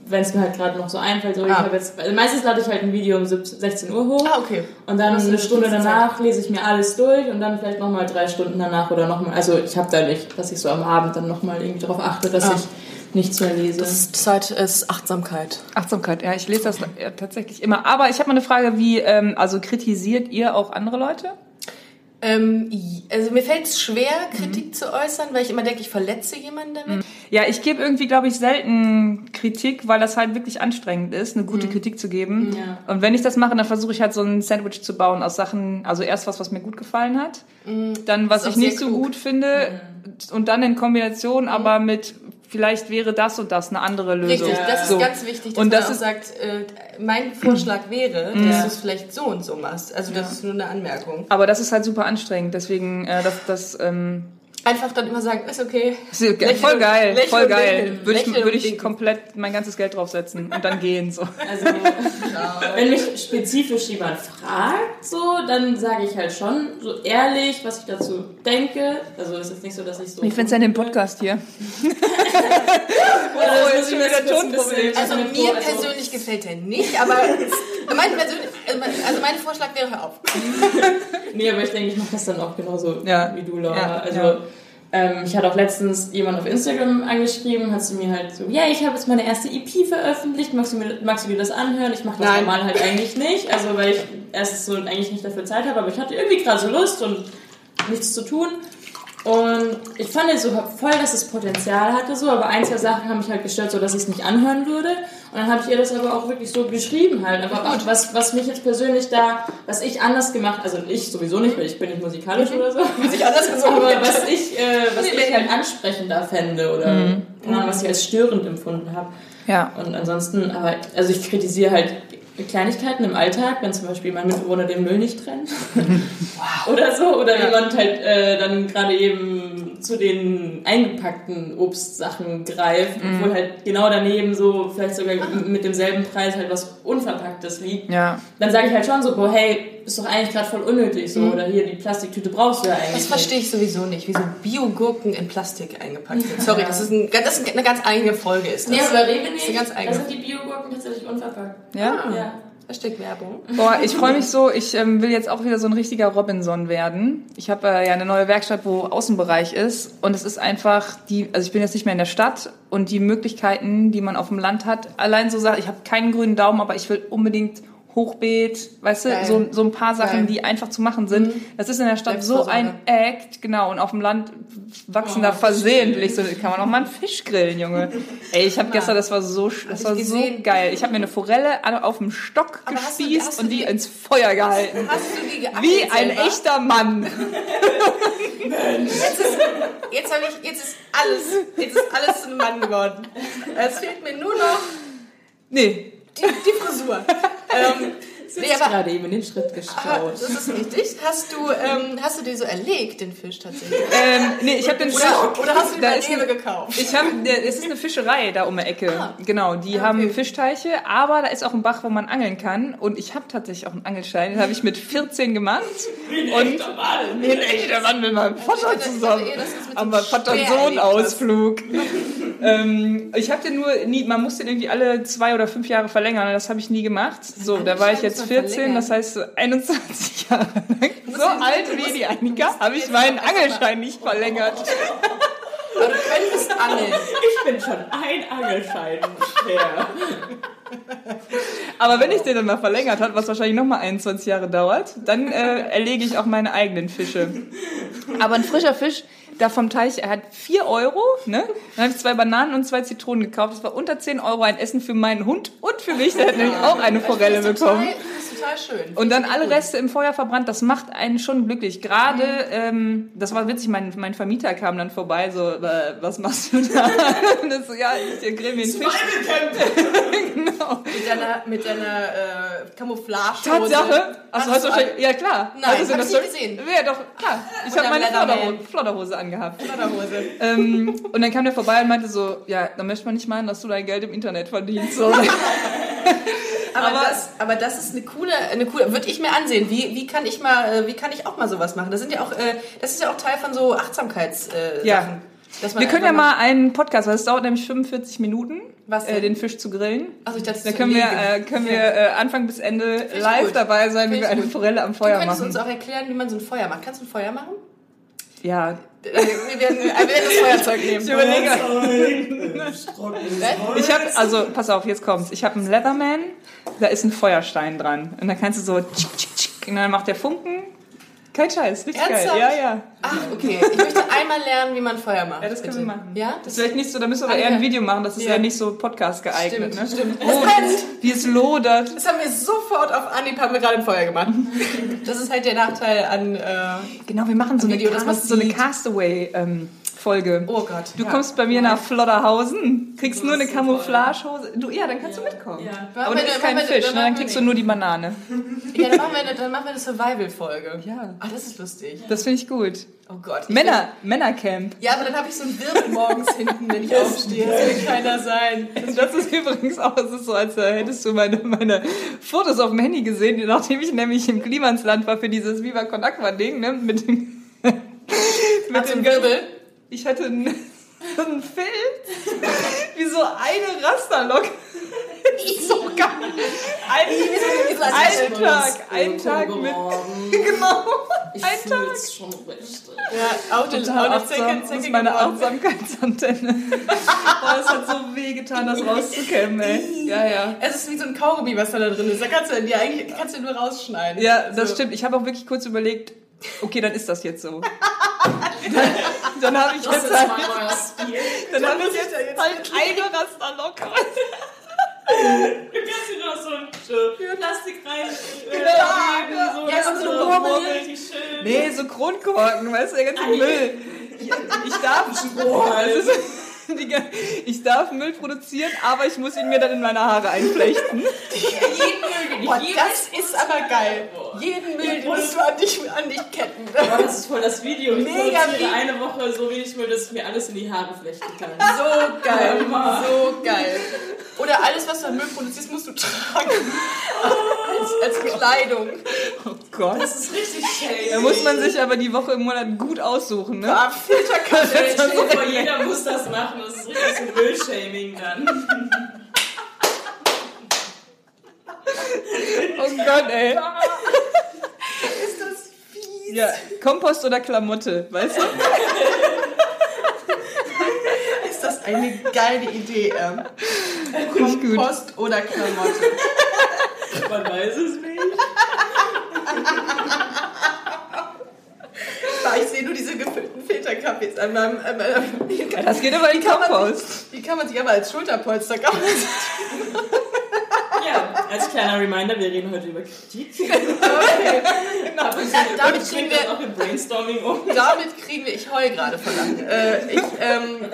wenn es mir halt gerade noch so einfällt. So, ich
Ah.
jetzt, also meistens lade ich halt ein Video um 17, 16 Uhr hoch.
Ah, okay.
Und dann eine Stunde danach lese ich mir alles durch und dann vielleicht nochmal drei Stunden danach oder nochmal. Also ich habe da nicht, dass ich so am Abend dann nochmal irgendwie darauf achte, dass
Ah.
ich nichts mehr lese.
Das ist Zeit, ist Achtsamkeit.
Achtsamkeit. Ja, ich lese das ja, tatsächlich immer. Aber ich habe mal eine Frage, wie ähm, also kritisiert ihr auch andere Leute?
Ähm, also mir fällt es schwer, Kritik zu äußern, weil ich immer denke, ich verletze jemanden damit.
Ja, ich gebe irgendwie, glaube ich, selten Kritik, weil das halt wirklich anstrengend ist, eine gute Kritik zu geben.
Ja.
Und wenn ich das mache, dann versuche ich halt so ein Sandwich zu bauen aus Sachen, also erst was, was mir gut gefallen hat, dann was ich nicht so gut finde und dann in Kombination aber mit vielleicht wäre das und das eine andere Lösung.
Richtig, das ist
So.
ganz wichtig, dass
Und
man
das
auch
ist-
sagt, äh, mein Vorschlag wäre, dass du es vielleicht so und so machst. Also das ist nur eine Anmerkung.
Aber das ist halt super anstrengend, deswegen äh, das, das ähm,
Einfach dann immer sagen, ist okay.
ist ge-
Lächeln
voll geil,
lächeln
voll geil. Würde ich, würde ich komplett mein ganzes Geld draufsetzen und dann gehen so.
Also, wenn mich spezifisch jemand fragt, so, dann sage ich halt schon so ehrlich, was ich dazu denke. Also es ist nicht so, dass ich so.
Wie findest du denn den Podcast hier?
Oder das ich mir
wieder ist.
Also mir persönlich gefällt der nicht, aber mein persönlich, also mein- Vorschlag wäre, hör auf.
Nee, aber ich denke, ich mache das dann auch genauso
Ja.
wie du, Laura.
Ja,
also,
ja.
Ähm, ich hatte auch letztens jemand auf Instagram angeschrieben, hat sie mir halt so, ja, ich habe jetzt meine erste EP veröffentlicht, magst du, mir, magst du dir das anhören? Ich mache das
Nein.
normal halt eigentlich nicht, also weil ich erstens so eigentlich nicht dafür Zeit habe, aber ich hatte irgendwie gerade so Lust und nichts zu tun. Und ich fand es so voll, dass es Potenzial hatte, so, aber ein, zwei Sachen haben mich halt gestört, so dass ich es nicht anhören würde. Und dann habe ich ihr das aber auch wirklich so geschrieben halt. Aber auch was, was mich jetzt persönlich da, was ich anders gemacht, also ich sowieso nicht, weil ich bin nicht musikalisch oder so.
Muss ich anders gesungen
Aber was ich, äh, was ich halt ansprechender fände oder keine Ahnung, was ich als störend empfunden habe.
Ja.
Und ansonsten, aber also ich kritisiere halt Kleinigkeiten im Alltag, wenn zum Beispiel mein Mitbewohner den Müll nicht trennt. Oder so. Oder jemand halt äh, dann gerade eben zu den eingepackten Obstsachen greift,
Mhm.
obwohl halt genau daneben so vielleicht sogar mit demselben Preis halt was Unverpacktes liegt.
Ja.
Dann sage ich halt schon so, boah, hey, ist doch eigentlich gerade voll unnötig so. Oder hier, die Plastiktüte brauchst du ja eigentlich
Das verstehe ich sowieso nicht, wieso Biogurken in Plastik eingepackt sind. Sorry, das ist, ein, das ist eine ganz eigene Folge. Ist das.
Nee, aber Rewe
Das
nicht.
ist eine ganz
Da
eigene.
sind die Biogurken tatsächlich unverpackt.
Ja?
Ja.
Hashtag-Werbung.
Boah, ich freue mich so. Ich ähm, will jetzt auch wieder so ein richtiger Robinson werden. Ich habe äh, ja eine neue Werkstatt, wo Außenbereich ist. Und es ist einfach die, also ich bin jetzt nicht mehr in der Stadt und die Möglichkeiten, die man auf dem Land hat. Allein so Sachen, ich habe keinen grünen Daumen, aber ich will unbedingt Hochbeet, weißt du, so, so ein paar Sachen,
Geil.
die einfach zu machen sind. Das ist in der Stadt so ein Act, genau. Und auf dem Land wachsen da versehentlich so, kann man auch mal einen Fisch grillen, Junge. Ey, ich habe gestern, das war so, sch- das war so geil. Ich habe mir eine Forelle auf dem Stock
Aber hast du-
gespießt
hast du
und die
die-
ins Feuer gehalten.
Hast du die geachtet
Wie ein
selber?
echter Mann.
Jetzt habe ich, jetzt ist alles, jetzt ist alles einem Mann geworden. Es fehlt mir nur noch
Nee.
Die, die Frisur. ähm, nee,
Ich
aber,
gerade eben in den Schritt
aber
gestraut.
das ist richtig. Hast du, ähm, hast du dir so erlegt, den Fisch tatsächlich?
Ähm, nee, ich habe den
Oder, oder hast du
Da
den
ist ein-
gekauft?
Ich habe, es ist eine Fischerei da um die Ecke.
Ah.
Genau, die
Ah,
haben
okay.
Fischteiche, aber da ist auch ein Bach, wo man angeln kann. Und ich habe tatsächlich auch einen Angelschein, den habe ich mit 14 gemacht. und wie ein echter Mann mit meinem Vater
dachte, ich dachte
zusammen.
mit
Am
dem
Vater Sohn. Ausflug. ähm, ich habe den nur nie, man muss den irgendwie alle zwei oder fünf Jahre verlängern. Das habe ich nie gemacht. So, da war ich jetzt 14,
verlängern.
das heißt so 21 Jahre lang. So alt wie die Annika habe ich meinen Angelschein nicht verlängert.
Aber du könntest angeln.
Ich bin schon ein Angelschein schwer.
Aber wenn ich den dann mal verlängert habe, was wahrscheinlich nochmal 21 Jahre dauert, dann äh, erlege ich auch meine eigenen Fische. Aber ein frischer Fisch, da vom Teich, er hat 4 Euro, ne? Dann habe ich zwei Bananen und zwei Zitronen gekauft. Das war unter 10 Euro ein Essen für meinen Hund und für mich. Der hat nämlich auch eine Forelle bekommen.
das ist total schön.
Und dann alle Reste im Feuer verbrannt, das macht einen schon glücklich. Gerade, ähm, das war witzig, mein, mein Vermieter kam dann vorbei, so, äh, was machst du da? Und das so, ja, ich grill mir einen Fisch. genau.
Mit deiner, mit deiner äh, Camouflage.
Tatsache? Achso, hast du wahrscheinlich, ja klar.
Nein,
Hast du
hab ich nicht gesehen.
Ja, doch, klar. Ich habe meine. Flodderhose, Flodderhose angehabt.
Hose.
ähm, und dann kam der vorbei und meinte so, ja, dann möchte man nicht meinen, dass du dein Geld im Internet verdienst. So.
Aber,
Aber-
das, aber das ist eine coole, eine coole, würde ich mir ansehen. Wie, wie kann ich mal, äh, wie kann ich auch mal sowas machen? Das sind ja auch, äh, das ist ja auch Teil von so Achtsamkeits, äh,
Ja. Wir können ja mal einen Podcast, weil es dauert nämlich 45 Minuten, äh, den Fisch zu grillen.
Also ich dachte,
Da können wir, äh, können wir äh, Anfang bis Ende live
gut.
dabei sein, wie
Find
wir
ich
eine
gut.
Forelle am
Du
Feuer
könntest
machen.
uns auch erklären, wie man so ein Feuer macht. Kannst du ein Feuer machen?
Ja,
Wir werden, wir werden das Feuerzeug nehmen.
ich überlege. Ich habe, also pass auf, jetzt kommt's. Ich habe einen Leatherman, da ist ein Feuerstein dran. Und dann kannst du so tschick, tschick, tschick, und dann macht der Funken. Kein Scheiß, richtig
Ernsthaft?
geil. Ja, ja.
Ach, okay. Ich möchte einmal lernen, wie man Feuer macht.
Ja, das können
bitte.
wir machen.
Ja?
Das ist vielleicht nicht so, da müssen wir aber eher ein. Video machen, das ist ja,
Ja.
nicht so Podcast geeignet.
Stimmt,
ne?
stimmt.
Oh, wie es lodert.
Das haben wir sofort auf Anhieb, haben wir gerade ein Feuer gemacht. Das ist halt der Nachteil an, äh,
Genau, wir machen so eine,
Video,
Cast, so eine
sieht.
Castaway-Folge.
oh Gott.
Du
ja.
kommst bei mir nach Flodderhausen, kriegst nur eine Camouflagehose. Du, ja, dann kannst du mitkommen.
Ja.
Aber du isst keinen Fisch,
dann
ne? dann
machen wir
kriegst du nur die Banane.
Ja, dann machen wir, dann machen wir eine Survival-Folge.
Ja.
Ah, das ist lustig.
Das finde ich gut.
Oh Gott.
Männer, Männercamp.
Ja, aber dann habe ich so ein Wirbel morgens hinten, wenn ich aufstehe. Das will keiner sein.
Das ist übrigens auch, es ist so, als äh, hättest du meine, meine Fotos auf dem Handy gesehen, nachdem ich nämlich im Klimansland war für dieses Viva Con Aqua Ding, ne, mit dem, mit dem
einen Wirbel?
Ich hatte einen, so ein Filz, wie so eine Rasterlocke. so geil. Ein, ein Tag, ein Tag mit, genau,
Ich
ein Tag.
schon richtig.
Ja, auch
Total achtsam, das ist meine. Achtsamkeitsantenne. Boah, es hat so weh getan, das rauszukämmen, ey. Ja, ja.
Es ist wie so ein Kaugummi, was da drin ist. Da kannst du dir eigentlich kannst du nur rausschneiden.
Ja, das
So.
stimmt. Ich habe auch wirklich kurz überlegt, okay, dann ist das jetzt so. Dann dann habe ich
Das
halt, dann habe ich jetzt
jetzt
halt eine Rasterlocke.
Du kannst dir noch so ein Plastik rein. Äh,
Ja,
so,
ja,
das
so
so schön.
Nee, so Kronkorken, weißt du, der ganze Müll. Ich, ich darf ist, die, ga- ich darf Müll produzieren, aber ich muss ihn mir dann in meine Haare einflechten.
Jeden Müll, den
Boah,
ich
das ist aber geil. Jeden Müll, den musst du an dich, an dich ketten.
Boah, das ist voll das Video. Ich
Mega
produziere eine Woche so wenig Müll, dass ich mir alles in die Haare flechten kann.
So geil,
Hammer.
so geil. Oder alles, was du an Müll produzierst, musst du tragen. als, als Kleidung.
Oh Gott.
Das ist richtig shady.
Da muss man sich aber die Woche im Monat gut aussuchen, ne?
Ah, Filterkaffee.
Jeder muss das machen. Das ist richtig so Müllshaming dann.
Oh Gott, ey.
Ist das fies?
Ja, Kompost oder Klamotte, weißt du?
Ist das eine geile Idee, ähm. Kompost oder Klamotte.
Man weiß es nicht.
Ah, Ich sehe nur diese gefüllten Filterkaffees an meinem. An meinem
Ja, das geht aber in
kann man
Kompost.
die kann man sich aber als Schulterpolster kann sich
Ja, als kleiner Reminder, wir reden heute über Kritik.
okay.
Zu
damit kriegen wir-
auch in Brainstorming um.
Damit kriegen wir, ich heul gerade verdammt. Äh, ich, ähm,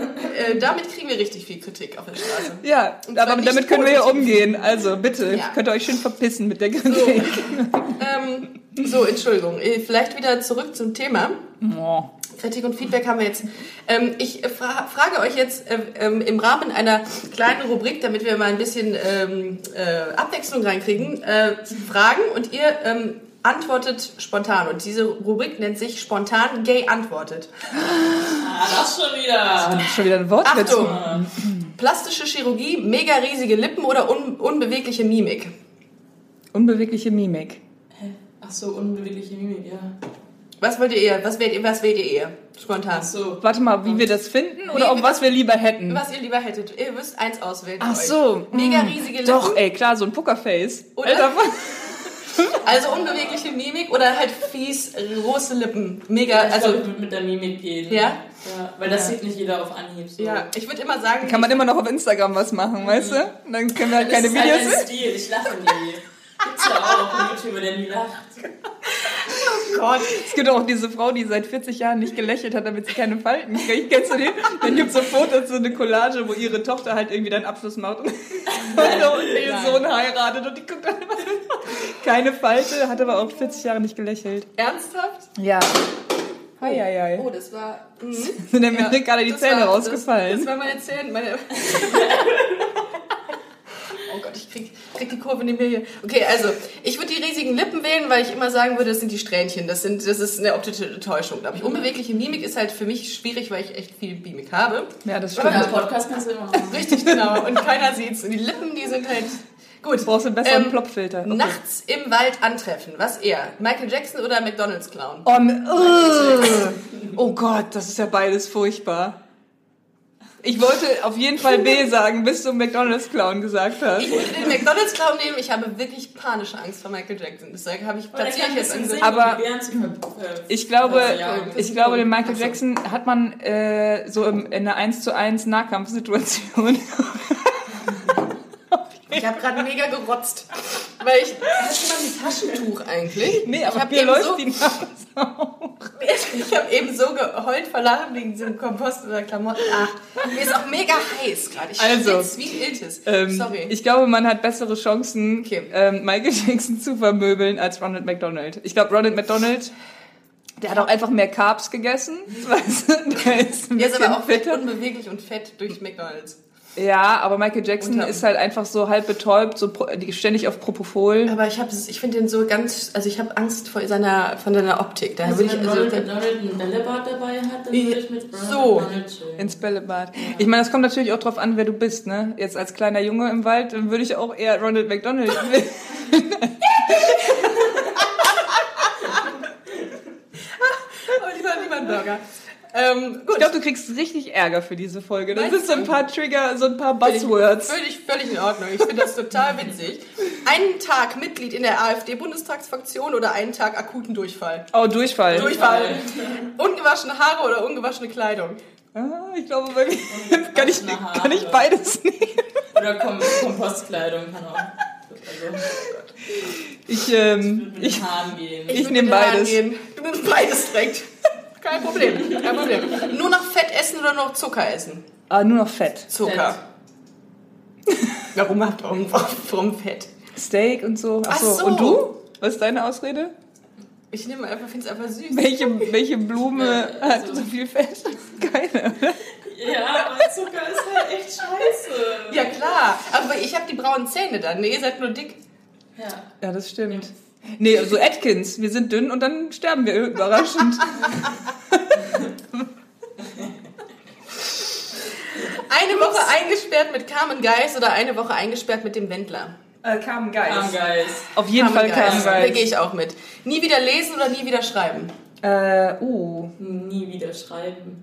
äh, damit kriegen wir richtig viel Kritik auf der Straße.
Ja,
Und
aber damit können wir ja umgehen. Also bitte,
Ja.
könnt ihr euch schön verpissen mit der Kritik.
Ähm, so, Entschuldigung. Äh, Vielleicht wieder zurück zum Thema.
Oh.
Kritik und Feedback haben wir jetzt. Ähm, ich fra frage euch jetzt äh, ähm, im Rahmen einer kleinen Rubrik, damit wir mal ein bisschen ähm, äh, Abwechslung reinkriegen, äh, Fragen und ihr ähm, antwortet spontan. Und diese Rubrik nennt sich spontan gay antwortet.
Ah, das schon wieder.
Schon wieder ein Wortwitz.
Achtung! Plastische Chirurgie, mega riesige Lippen oder un unbewegliche Mimik?
Unbewegliche Mimik.
Ach so, unbewegliche Mimik, ja.
Was wollt ihr eher? Was wählt ihr? Was wählt ihr eher? Spontan.
Ach so.
Warte mal, wie wir das finden oder ob was wir lieber hätten?
Was ihr lieber hättet? Ihr müsst eins auswählen.
Ach
euch.
so.
Mega
mm.
riesige Lippen.
Doch, ey, klar, so ein Pokerface.
Oder?
Alter,
Also unbewegliche Mimik oder halt fies große Lippen. Mega,
Ich
also
würde mit der Mimik gehen.
Ja?
Ja, weil das
Ja.
sieht nicht jeder auf Anhieb. So.
ja, ich würde immer sagen,
kann man immer noch auf Instagram was machen, weißt du? Dann können wir halt
das
keine
ist halt
Videos
mein Stil, ich lache nie. Gibt's ja auch einen YouTuber, der nie lacht.
oh Gott,
Es gibt auch diese Frau, die seit 40 Jahren nicht gelächelt hat, damit sie keine Falten kriegt. Kennst du den? Dann gibt es so Fotos, so eine Collage, wo ihre Tochter halt irgendwie dann Abschluss macht und, den Sohn heiratet und die guckt dann immer keine Falte, hat aber auch 40 Jahre nicht gelächelt.
ernsthaft?
Ja. Hei.
Oh, das war. Mhm.
Sind mir
Ja,
gerade die Zähne
war-
rausgefallen.
Das, das war meine Zähne, meine. Oh krieg, die Kurve nicht mehr hier. Okay, also, ich würde die riesigen Lippen wählen, weil ich immer sagen würde, das sind die Strähnchen. Das, sind, das ist eine optische Täuschung, glaube ich. Unbewegliche Mimik ist halt für mich schwierig, weil ich echt viel Mimik habe.
ja, das
Aber
stimmt.
im Podcast kannst du immer machen.
Richtig, genau. Und keiner sieht's. Und die Lippen, die sind halt. Gut.
Du brauchst einen besseren
Ähm,
Plopfilter. Okay.
Nachts im Wald antreffen. Was eher? Michael Jackson oder McDonalds Clown?
Oh, m- Ugh. oh Gott, das ist ja beides furchtbar. Ich wollte auf jeden Fall B sagen, bis du McDonalds Clown gesagt hast.
Ich würde den McDonalds Clown nehmen. Ich habe wirklich panische Angst vor Michael Jackson. Deswegen habe ich ich
ein
jetzt
singen,
Aber
ver-
Ich glaube, ich glaube, den Michael. Jackson hat man äh, so im, in einer 1 zu 1 Nahkampfsituation.
Ich habe gerade mega gerotzt. Weil ich. Hast du mal ein Taschentuch eigentlich?
Nee,
ich
aber
hab
mir läuft
so,
die Nase auch.
Ich habe eben so geheult vor Lachen wegen diesem Kompost oder Klamotten. Ach, mir ist auch mega heiß gerade. Ich
Also,
schwitze wie ein Iltis.
Ähm,
Sorry.
Ich glaube, man hat bessere Chancen,
Okay.
ähm, Michael Jackson zu vermöbeln als Ronald McDonald. Ich glaube, Ronald McDonald, der hat auch einfach mehr Carbs gegessen. Weißt du? Der ist ein
Der ist aber auch fett, unbeweglich und fett durch McDonalds.
Ja, aber Michael Jackson
Unter-
ist halt einfach so halb betäubt, so pro- die- ständig auf Propofol.
Aber ich habe, ich finde den so ganz, also ich habe Angst vor seiner, von seiner Optik. Da
Also
würde ich,
wenn
also,
Ronald McDonald ein Bällebad dabei hat, dann würde ich mit Ronald
So.
McDonald chillen.
Ins Bällebad. Ich meine, das kommt natürlich auch drauf an, wer du bist, ne? Jetzt als kleiner Junge im Wald dann würde ich auch eher Ronald McDonald.
oh, lieber, lieber ein Burger. Ähm, gut.
Ich glaube, du kriegst richtig Ärger für diese Folge. Das
Meinst
sind so ein paar Trigger, so ein paar Buzzwords.
Völlig, völlig in Ordnung. Ich finde das total witzig. Einen Tag Mitglied in der AfD-Bundestagsfraktion oder einen Tag akuten Durchfall.
Oh, Durchfall.
Durchfall. Ungewaschene Haare oder ungewaschene Kleidung.
Ah, ich glaube, bei mir kann ich,
Haare.
kann ich beides nehmen.
Oder Kom Kompostkleidung kann auch. Also,
Ich, ähm, ich. Ich
würde
nehm
mit den Haaren
beides.
Du nimmst beides direkt. Kein Problem. Kein Problem. Nur noch Fett essen oder noch Zucker essen?
ah, nur noch Fett.
Zucker. Warum, habt- warum, warum Fett?
Steak und so. Ach
Ach
so. Und du? Was ist deine Ausrede?
Ich nehme einfach, finde es einfach süß.
Welche, welche Blume
Ja,
hat
also-
so viel Fett? Keine.
Ja, aber Zucker ist halt echt scheiße.
Ja klar, aber ich habe die braunen Zähne dann. Nee, ihr seid nur dick.
Ja.
Ja, das stimmt. Nee, so Atkins. Wir sind dünn und dann sterben wir überraschend.
Eine Woche eingesperrt mit Carmen Geis oder eine Woche eingesperrt mit dem Wendler?
Äh, Carmen Geist.
Arm Geist.
Auf jeden Fall Carmen
Da gehe ich auch mit. Nie wieder lesen oder nie wieder schreiben?
Äh, uh,
Nie wieder schreiben.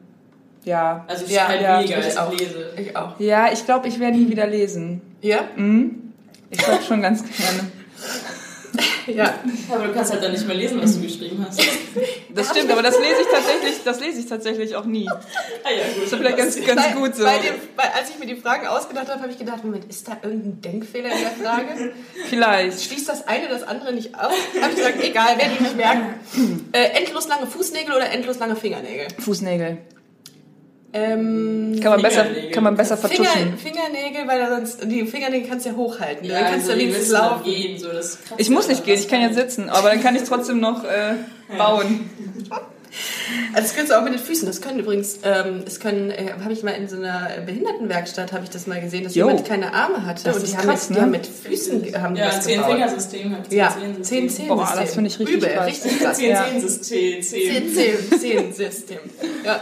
ja.
Also ich
Ja,
schreibe
ja,
weniger
ich
als
auch.
ich lese.
Ich auch.
Ja, ich glaube, ich werde nie wieder lesen.
Ja?
Ich schreibe schon ganz gerne.
Ja.
Aber du kannst halt dann nicht mehr lesen, was du geschrieben hast.
Das stimmt, aber das lese ich tatsächlich, das lese ich tatsächlich auch nie.
Ah ja, gut.
Das ist vielleicht ganz, ganz
bei,
gut so.
Bei dem, bei, als ich mir die Fragen ausgedacht habe, habe ich gedacht, Moment, ist da irgendein Denkfehler in der Frage?
Vielleicht.
Schließt das eine das andere nicht aus? Habe ich gesagt, egal, werde ich nicht merken. Äh, endlos lange Fußnägel oder endlos lange Fingernägel?
Fußnägel.
Ähm,
Kann man besser, kann man besser
Finger,
vertuschen.
Fingernägel, weil sonst die Fingernägel kannst du ja hochhalten.
Ja,
dann kannst
also
du
die
wenigstens laufen.
Gehen, so,
Ich muss nicht gehen, ich kann ja sitzen, aber dann kann ich trotzdem noch äh, bauen.
Also das kannst du auch mit den Füßen. Das können übrigens, ähm, es können, äh, habe ich mal in so einer Behindertenwerkstatt habe ich das mal gesehen, dass
Jo.
jemand keine Arme hatte
Das
und die haben,
krass,
mit, die
ne?
haben mit Füßen haben die
Ja,
das
zehn
gebaut.
Fingersystem hat
Ja,
10
zehn Zehn
Boah, das finde ich richtig
Übel,
krass.
richtig krass.
Zehn.
Zehn, zehn, zehn System. Ja.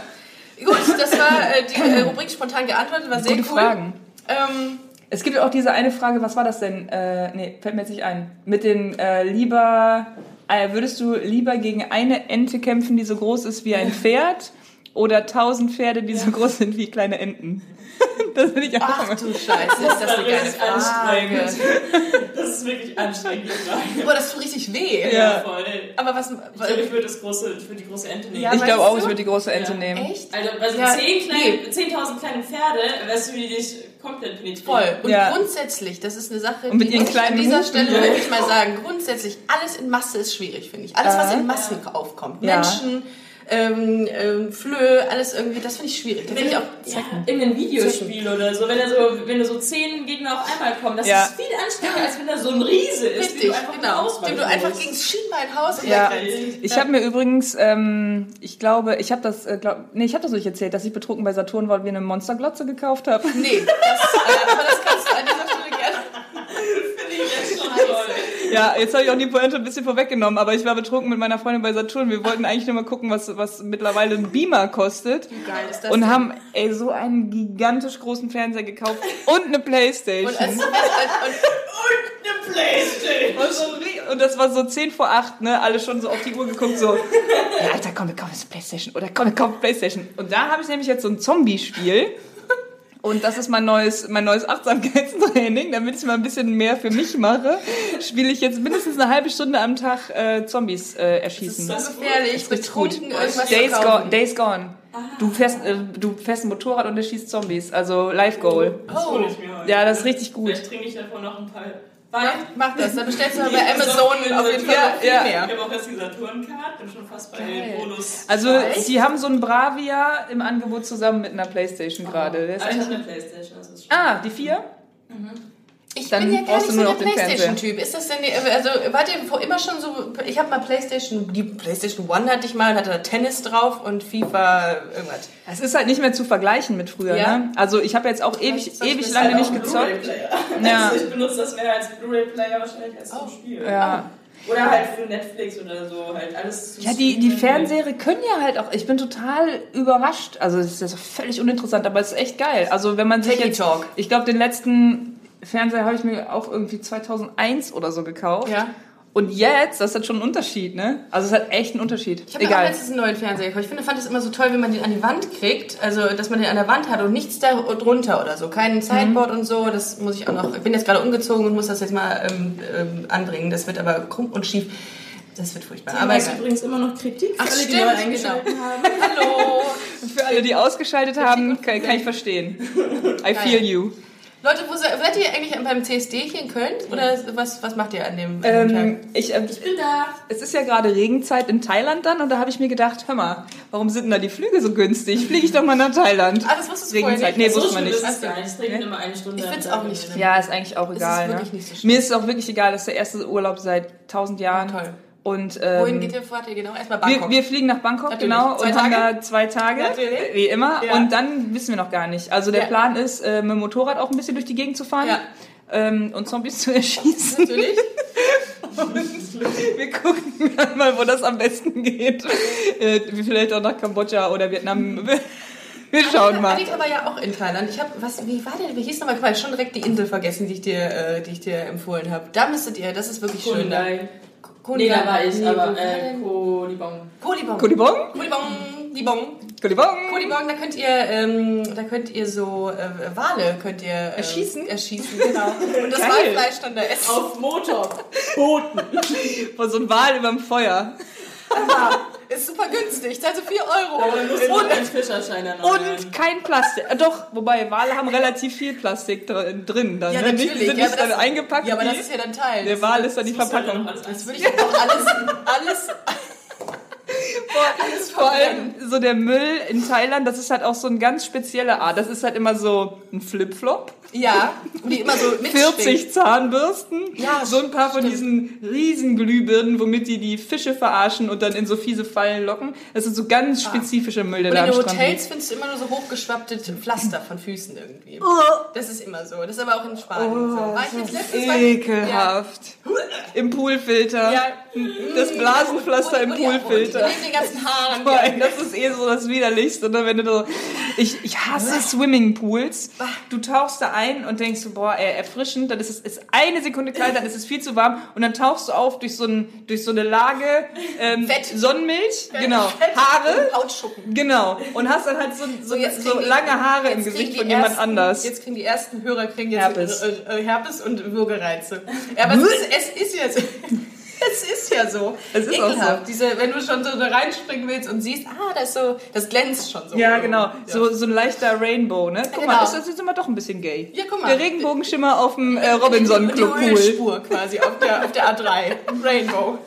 Gut, das war äh, die äh, Rubrik spontan geantwortet, war sehr
Gute
cool.
Fragen.
Ähm,
Es gibt auch diese eine Frage, was war das denn? Äh, nee, fällt mir jetzt nicht ein. Mit den äh, lieber, äh, würdest du lieber gegen eine Ente kämpfen, die so groß ist wie ein Pferd? Oder tausend Pferde, die so groß sind wie kleine Enten? das finde ich auch
ach du Scheiße, ist das eine geile
ist
Frage.
anstrengend. Das ist wirklich anstrengend.
Boah, das tut richtig weh.
Ja.
voll.
Aber was...
Ich glaube, ich würde das große, ich würde die große Ente nehmen.
Ja,
Ich glaube auch,
du?
ich würde die große Ente
Ja.
nehmen.
Echt?
Also bei so
Ja,
10 kleine-
nee.
10.000 kleine Pferde, wärst du die dich komplett penetrieren.
Voll. Und
Ja.
grundsätzlich, das ist eine Sache,
Und mit
die
ihren
muss ich an
kleinen
dieser
Hufen.
Stelle
Ja.
wirklich mal sagen. Grundsätzlich, alles in Masse ist schwierig, finde ich. Alles, was in Massen aufkommt.
Ja.
Menschen, ähm, ähm, Flöhe, alles irgendwie, das finde ich schwierig. Da
Wenn
ich auch
ja, irgendein Videospiel oder so, wenn, da so, wenn da so zehn Gegner auf einmal kommen, das
Ja.
ist viel anstrengender, als wenn da so ein Riese ist,
richtig,
den du einfach
genau. Dem du einfach
musst.
gegen das
Ja.
wegrennst.
Ich habe mir übrigens, ähm, ich glaube, ich habe das, äh, glaub, nee, ich habe das euch erzählt, dass ich betrunken bei Saturn war und wir eine Monsterglotze gekauft haben.
Nee, das, äh, aber das kannst du an dieser Stelle gerne.
Finde ich jetzt schon toll.
Ja, jetzt habe ich auch die Pointe ein bisschen vorweggenommen, aber ich war betrunken mit meiner Freundin bei Saturn. Wir wollten eigentlich nur mal gucken, was, was mittlerweile ein Beamer kostet.
Wie geil ist das
Und
denn?
haben, ey, so einen gigantisch großen Fernseher gekauft und eine Playstation.
Und, als, und, und,
Eine Playstation.
Und, so, und das war so 10 vor 8, ne? Alle schon so auf die Uhr geguckt, so, ja, Alter, komm, wir kaufen jetzt Playstation. Oder komm, wir kaufen Playstation. Und da habe ich nämlich jetzt so ein Zombie-Spiel. Und das ist mein neues, mein neues Achtsamkeitstraining, damit ich mal ein bisschen mehr für mich mache. Spiele ich jetzt mindestens eine halbe Stunde am Tag äh, Zombies äh, erschießen.
so gefährlich,
richtig gut.
betrunken irgendwas
Days, go. Days Gone. Du fährst, äh, du fährst ein Motorrad und erschießt Zombies. Also Life Goal.
Das hole ich mir heute.
Ja, das ist richtig gut.
Vielleicht trinke ich davon noch ein paar Wein.
Mach, mach das, dann bestellst du bei Amazon auf jeden Fall
Ja,
noch viel
ja.
Ich
mehr.
habe auch jetzt die Saturn-Card, bin schon fast bei
Geil.
Bonus.
Also,
Echt?
die haben so ein Bravia im Angebot zusammen mit einer Playstation gerade. Der ist
Ah, ich
eigentlich-
habe eine Playstation, das ist schon.
Ah, die vier?
Ich
dann
bin ja gar
brauchst
nicht so
nur
der. Playstation-Typ. Ist das denn, die, also wart ihr vor- immer schon so, ich habe mal Playstation, die Playstation One hatte ich mal und hatte da Tennis drauf und FIFA irgendwas.
Es ist halt nicht mehr zu vergleichen mit früher,
Ja.
ne? Also ich habe jetzt auch ewig, ewig
halt
lange
auch
nicht gezockt. Ja.
Also ich benutze das mehr als Blu-ray-Player wahrscheinlich als zum Spiel.
Ja.
Oder halt für Netflix oder so, halt alles zu
Ja, die, die. Fernseher können ja halt auch, ich bin total überrascht. Also es ist ja so völlig uninteressant, aber es ist echt geil. Also wenn man sich
Techie
jetzt,
Talk.
ich glaube den letzten Fernseher habe ich mir auch irgendwie 2001 oder so gekauft.
Ja.
Und jetzt, das halt schon ein Unterschied, ne? Also es hat echt einen Unterschied.
Ich habe mir auch letztens einen neuen Fernseher gekauft. Ich finde, fand es immer so toll, wenn man den an die Wand kriegt. Also, dass man den an der Wand hat und nichts da drunter oder so. Kein Sideboard und so. Das muss ich auch noch. Ich bin jetzt gerade umgezogen und muss das jetzt mal ähm, ähm, anbringen. Das wird aber krumm und schief. Das wird furchtbar.
Aber
Aber
es ist übrigens immer noch Kritik für
Ach,
alle, die
stimmt,
neu
genau.
eingeschaltet haben.
Hallo.
Für alle, die ausgeschaltet haben, kann, kann ich verstehen. I feel you.
Leute, wo seid, seid ihr eigentlich beim CSD hier in Köln? Oder was, was macht ihr an dem, an dem
Ähm,
Tag?
ich, ähm,
Ich bin da.
es ist ja gerade Regenzeit in Thailand dann und da habe ich mir gedacht, hör mal, warum sind denn da die Flüge so günstig? Fliege ich doch mal nach Thailand.
Ah, das wusstest du
Regenzeit.
nicht.
Nee,
so
wusste man
schlimm
nicht.
ist es gar nicht. Es regnet immer eine Stunde.
Ich find's
Tag
auch nicht
im
schlimm.
Ja, ist eigentlich auch egal.
wirklich
ne?
nicht so.
Mir ist es auch wirklich egal, das ist der erste Urlaub seit tausend Jahren.
Toll.
Und ähm,
Wohin geht ihr fort? Genau erstmal
wir,
Bangkok.
wir fliegen nach Bangkok,
Natürlich.
genau,
Zwei
und haben
Tage?
da zwei Tage,
Natürlich.
wie immer.
Ja.
Und dann wissen wir noch gar nicht. Also der
Ja.
Plan ist, äh, mit dem Motorrad auch ein bisschen durch die Gegend zu fahren
Ja.
ähm, und Zombies zu erschießen.
Natürlich.
Wir gucken dann mal, wo das am besten geht. Äh, vielleicht auch nach Kambodscha oder Vietnam. Wir schauen mal.
Annika war ja auch in Thailand. Ich habe, was, wie war denn, wie hieß nochmal? Guck mal, schon direkt die Insel vergessen, die ich dir, äh, die ich dir empfohlen habe. Da müsstet ihr, das ist wirklich schön. Da.
Nee, da war ich,
Nee,
aber äh? Kolibong.
Kolibong.
Kolibong?
Kolibong. Libong.
Kolibong.
Kolibong, da könnt ihr, ähm, da könnt ihr so äh, Wale könnt ihr äh,
Erschießen?
Erschießen, genau. Und das. Walfleisch dann da essen.
Auf Motorbooten.
Von so einem Wal überm Feuer.
Ist super günstig. Zahlt so 4 Euro.
Dann
Und kein Plastik. Äh, doch, wobei Wale haben relativ viel Plastik dr- drin. Dann,
ja,
ne?
natürlich.
Nicht, sind
ja,
nicht dann eingepackt.
Ja, aber das ist ja dann Teil.
der Wal ist dann die Verpackung.
Das würde ich alles, alles, alles
Vor allem so der Müll in Thailand, das ist halt auch so eine ganz spezielle Art. Das ist halt immer so ein Flipflop.
Ja, die immer so mitschwingen.
40 Zahnbürsten,
Ja,
so ein paar von
stimmt.
diesen riesen Glühbirnen, womit die die Fische verarschen und dann in so fiese Fallen locken. Das ist so ganz spezifischer Müll, der
Und
da
in Hotels findest du immer nur so hochgeschwappte Pflaster von Füßen irgendwie. Das ist immer so. Das ist aber auch in Spanien so. War ich jetzt letztens war ich-
Ekelhaft. Im Poolfilter.
Ja.
Das Blasenpflaster im
Und- ja, und
Poolfilter.
Neben den ganzen Haaren.
Vor allem, Das ist eh so das Widerlichste. Ne? Wenn du so, ich, ich hasse Swimmingpools. Du tauchst da ein und denkst so, boah, ey, erfrischend. Dann ist es ist eine Sekunde kalt, dann ist es viel zu warm. Und dann tauchst du auf durch so, ein, durch so eine Lage ähm,
Fett.
Sonnenmilch. Genau.
Fett
Haare.
und Hautschuppen.
Genau. Und hast dann halt so, so,
jetzt
so
die-
lange Haare im
jetzt
Gesicht von jemand
ersten,
anders.
Jetzt kriegen die ersten Hörer kriegen jetzt
Herpes.
Herpes, und Würgereize. Ja, aber es ist, es ist ja so. Es ist ja so.
Es ist
Ekelhaft.
so.
Diese, wenn du schon so da reinspringen willst und siehst, ah, das ist so, das glänzt schon so.
Ja, genau.
Ja.
So, so ein leichter Rainbow, ne? Guck
Genau.
mal, das ist jetzt immer doch ein bisschen gay.
Ja, guck mal.
Der Regenbogenschimmer auf dem äh, Robinson
Die
Pool.
Ölspur quasi auf der, auf der A3. Rainbow.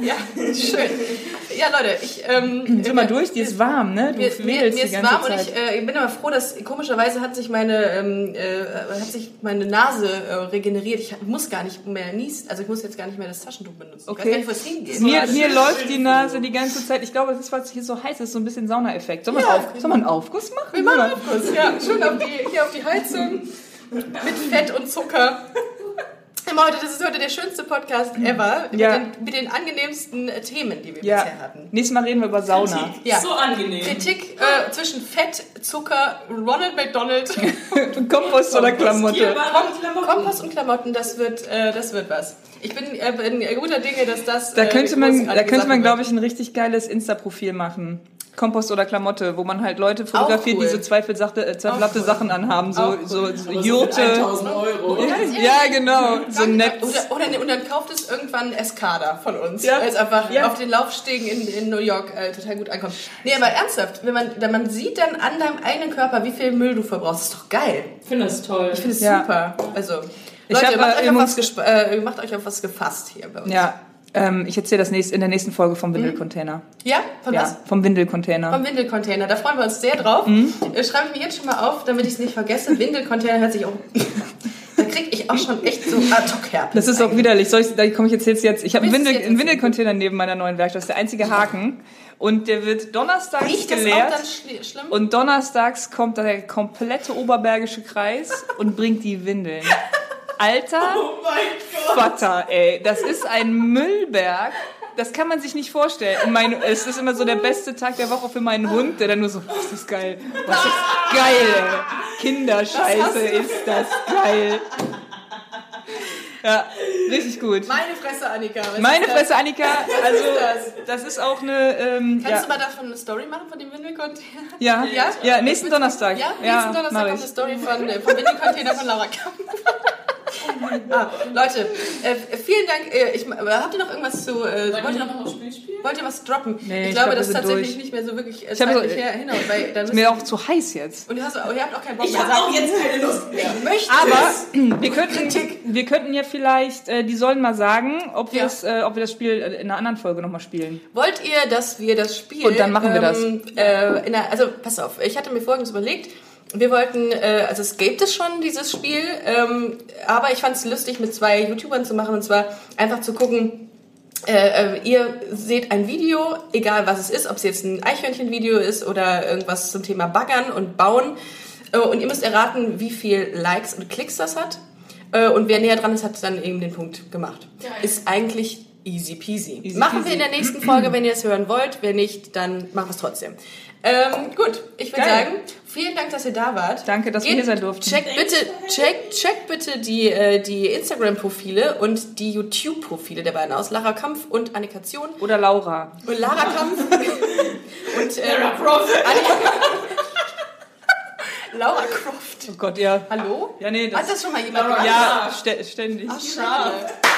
Ja, schön. Ja, Leute, ich... Ähm,
Sind wir durch? Die ist warm, ne? Du
Mir, mir, mir
die
ist warm
Zeit.
und ich, äh, ich bin aber froh, dass komischerweise hat sich meine ähm, äh, hat sich meine Nase äh, regeneriert. Ich muss gar nicht mehr niesen, also ich muss jetzt gar nicht mehr das Taschentuch benutzen. Ich weiß gar nicht, wo es hingeht.
Mir, mir läuft die. Nase die ganze Zeit. Ich glaube, das ist, weil es hier so heiß ist, so ein bisschen Saunaeffekt. Soll man,
Ja.
auf, soll man einen Aufguss machen?
Wir machen Aufguss, ja, schön auf die, hier auf die Heizung mit Fett und Zucker. Heute, das ist heute der schönste Podcast ever
Ja.
mit, den, mit den angenehmsten äh, Themen, die wir
Ja.
bisher hatten.
Nächstes Mal reden wir über Sauna.
Ja.
So angenehm.
Kritik äh, zwischen Fett, Zucker, Ronald McDonald,
Kompost oder Klamotte.
Klamotten.
Kompost und Klamotten, das wird, äh, das wird was. Ich bin, äh, bin guter Dinge, dass das.
Da
äh,
könnte man, da könnte man, glaube ich, ein richtig geiles Insta-Profil machen. Kompost oder Klamotte, wo man halt Leute fotografiert,
cool.
die so zweifelsachte, äh, zweifelhafte
cool.
Sachen anhaben, so, so,
cool.
so
so mit
Jurte.
1000 Euro.
Ja, genau. So nett.
Oder, oder, und dann kauft es irgendwann Escada von uns,
Ja.
weil es einfach
Ja.
auf den Laufstegen in, in New York äh, total gut ankommt. Nee, aber ernsthaft, wenn man, wenn man sieht dann an deinem eigenen Körper, wie viel Müll du verbrauchst, ist doch geil.
Ich finde das toll.
Ich finde es
Ja.
super. Also,
Ich
Leute, macht, euch auf was äh, macht euch auf was gefasst hier bei uns.
Ja, ähm, ich erzähle das nächst, in der nächsten Folge vom Windelcontainer.
Ja? Von was?
Ja, vom Windelcontainer.
Vom Windelcontainer. Da freuen wir uns sehr drauf.
Mhm.
Äh, Schreibe ich mir jetzt schon mal auf, damit ich es nicht vergesse. Windelcontainer hört sich auch. da krieg ich auch schon echt so ad hoc Herpes.
Das ist auch widerlich. Soll ich, da komme ich jetzt jetzt jetzt. Ich habe einen, Windel, einen? Windelcontainer neben meiner neuen Werkstatt. Das ist der einzige Haken. Und der wird donnerstags
Riecht das auch
geleert.
dann schli schlimm?
Und donnerstags kommt der komplette Oberbergische Kreis und bringt die Windeln. Alter
Oh mein Gott.
Vater, ey. Das ist ein Müllberg. Das kann man sich nicht vorstellen. Und mein, es ist immer so der beste Tag der Woche für meinen Hund, der dann nur so, oh, ist das geil. Was ist geil, ey. Kinderscheiße ist das geil. Ja, richtig gut.
Meine Fresse, Annika. was
Meine? Fresse, Annika, also das ist auch eine, ähm,
Kannst
ja,
du mal davon eine Story machen, von dem Windelcontainer?
ja,
Ja?
ja, nächsten Donnerstag.
Ja, nächsten Donnerstag kommt eine Story von, äh, vom Windelcontainer von Laura Kamp. Ah, Leute, äh, vielen Dank. Äh, ich, äh, habt ihr noch irgendwas zu... Äh, wollt, ihr noch,
noch Spiel spielen?
wollt ihr was droppen?
Nee,
ich
ich
glaube,
glaub,
das ist tatsächlich
durch.
nicht mehr so wirklich äh,
Ich hab so-
zeitlich her, hinhauen, weil dann
Ist mir auch zu heiß jetzt.
Und ihr, hast, ihr habt auch keinen Bock
Ich habe auch jetzt keine Lust mehr.
möchte
Aber wir könnten, wir könnten ja vielleicht, äh, die sollen mal sagen, ob wir,
Ja.
äh, ob wir das Spiel in einer anderen Folge nochmal spielen.
Wollt ihr, dass wir das Spiel...
Und dann machen wir das.
Äh, in der, also, pass auf, ich hatte mir Folgendes überlegt. Wir wollten, äh, also es gibt es schon, dieses Spiel, ähm, aber ich fand es lustig, mit zwei YouTubern zu machen, und zwar einfach zu gucken, äh, äh, ihr seht ein Video, egal was es ist, ob es jetzt ein Eichhörnchen-Video ist oder irgendwas zum Thema Baggern und Bauen, äh, und ihr müsst erraten, wie viel Likes und Klicks das hat. Äh, und wer näher dran ist, hat dann eben den Punkt gemacht.
Geil.
Ist eigentlich easy peasy.
Easy
machen
peasy.
wir in der nächsten Folge, wenn ihr es hören wollt. Wenn nicht, dann machen wir es trotzdem. Ähm, gut, ich würde sagen, vielen Dank, dass ihr da wart.
Danke, dass wir hier sein durften.
Checkt bitte, checkt, checkt bitte die, äh, die Instagram-Profile und die YouTube-Profile der beiden aus. Lara Kampf und Annika Zion.
Oder Laura.
Und Lara Kampf und äh,
Lara Croft.
Laura Croft.
Oh Gott, ja.
Hallo?
Ja, nee,
Hat
das,
das schon mal jemand
Laura-
gemacht?
ja, stä- ständig.
Ach, schade.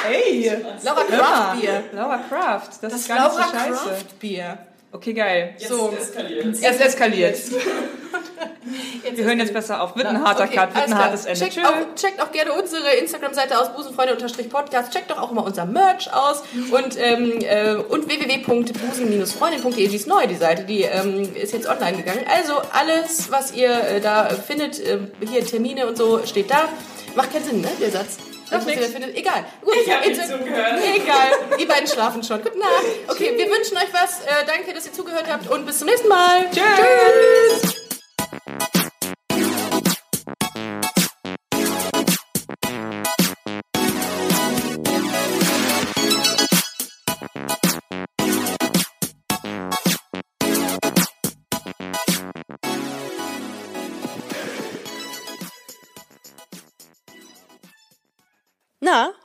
Hey!
Laura
mal.
Bier.
Laura Craft, das,
Das
ist gar nicht
Laura
so scheiße.
Croft Bier.
Okay, geil.
So.
eskaliert.
Es eskaliert. Wir hören jetzt besser auf. Wird ein harter
Okay,
Cut, wird ein hartes. Ende.
Checkt auch, checkt auch gerne unsere Instagram-Seite aus, busenfreunde-podcast. Checkt doch auch mal unser Merch aus und, ähm, äh, und www.busen-freundin.de, die ist neu, die Seite, die ähm, ist jetzt online gegangen. Also alles, was ihr äh, da findet, äh, hier Termine und so, steht da. Macht keinen Sinn, ne, der Satz. Das, was ihr da
nix.
findet. Egal. Gut,
Ich hab nicht
Inter-
zugehört.
Egal. Die beiden schlafen schon. Gute Nacht. Okay, wir wünschen euch was. Äh, danke, dass ihr zugehört habt und bis zum nächsten Mal.
Tschüss.
Na,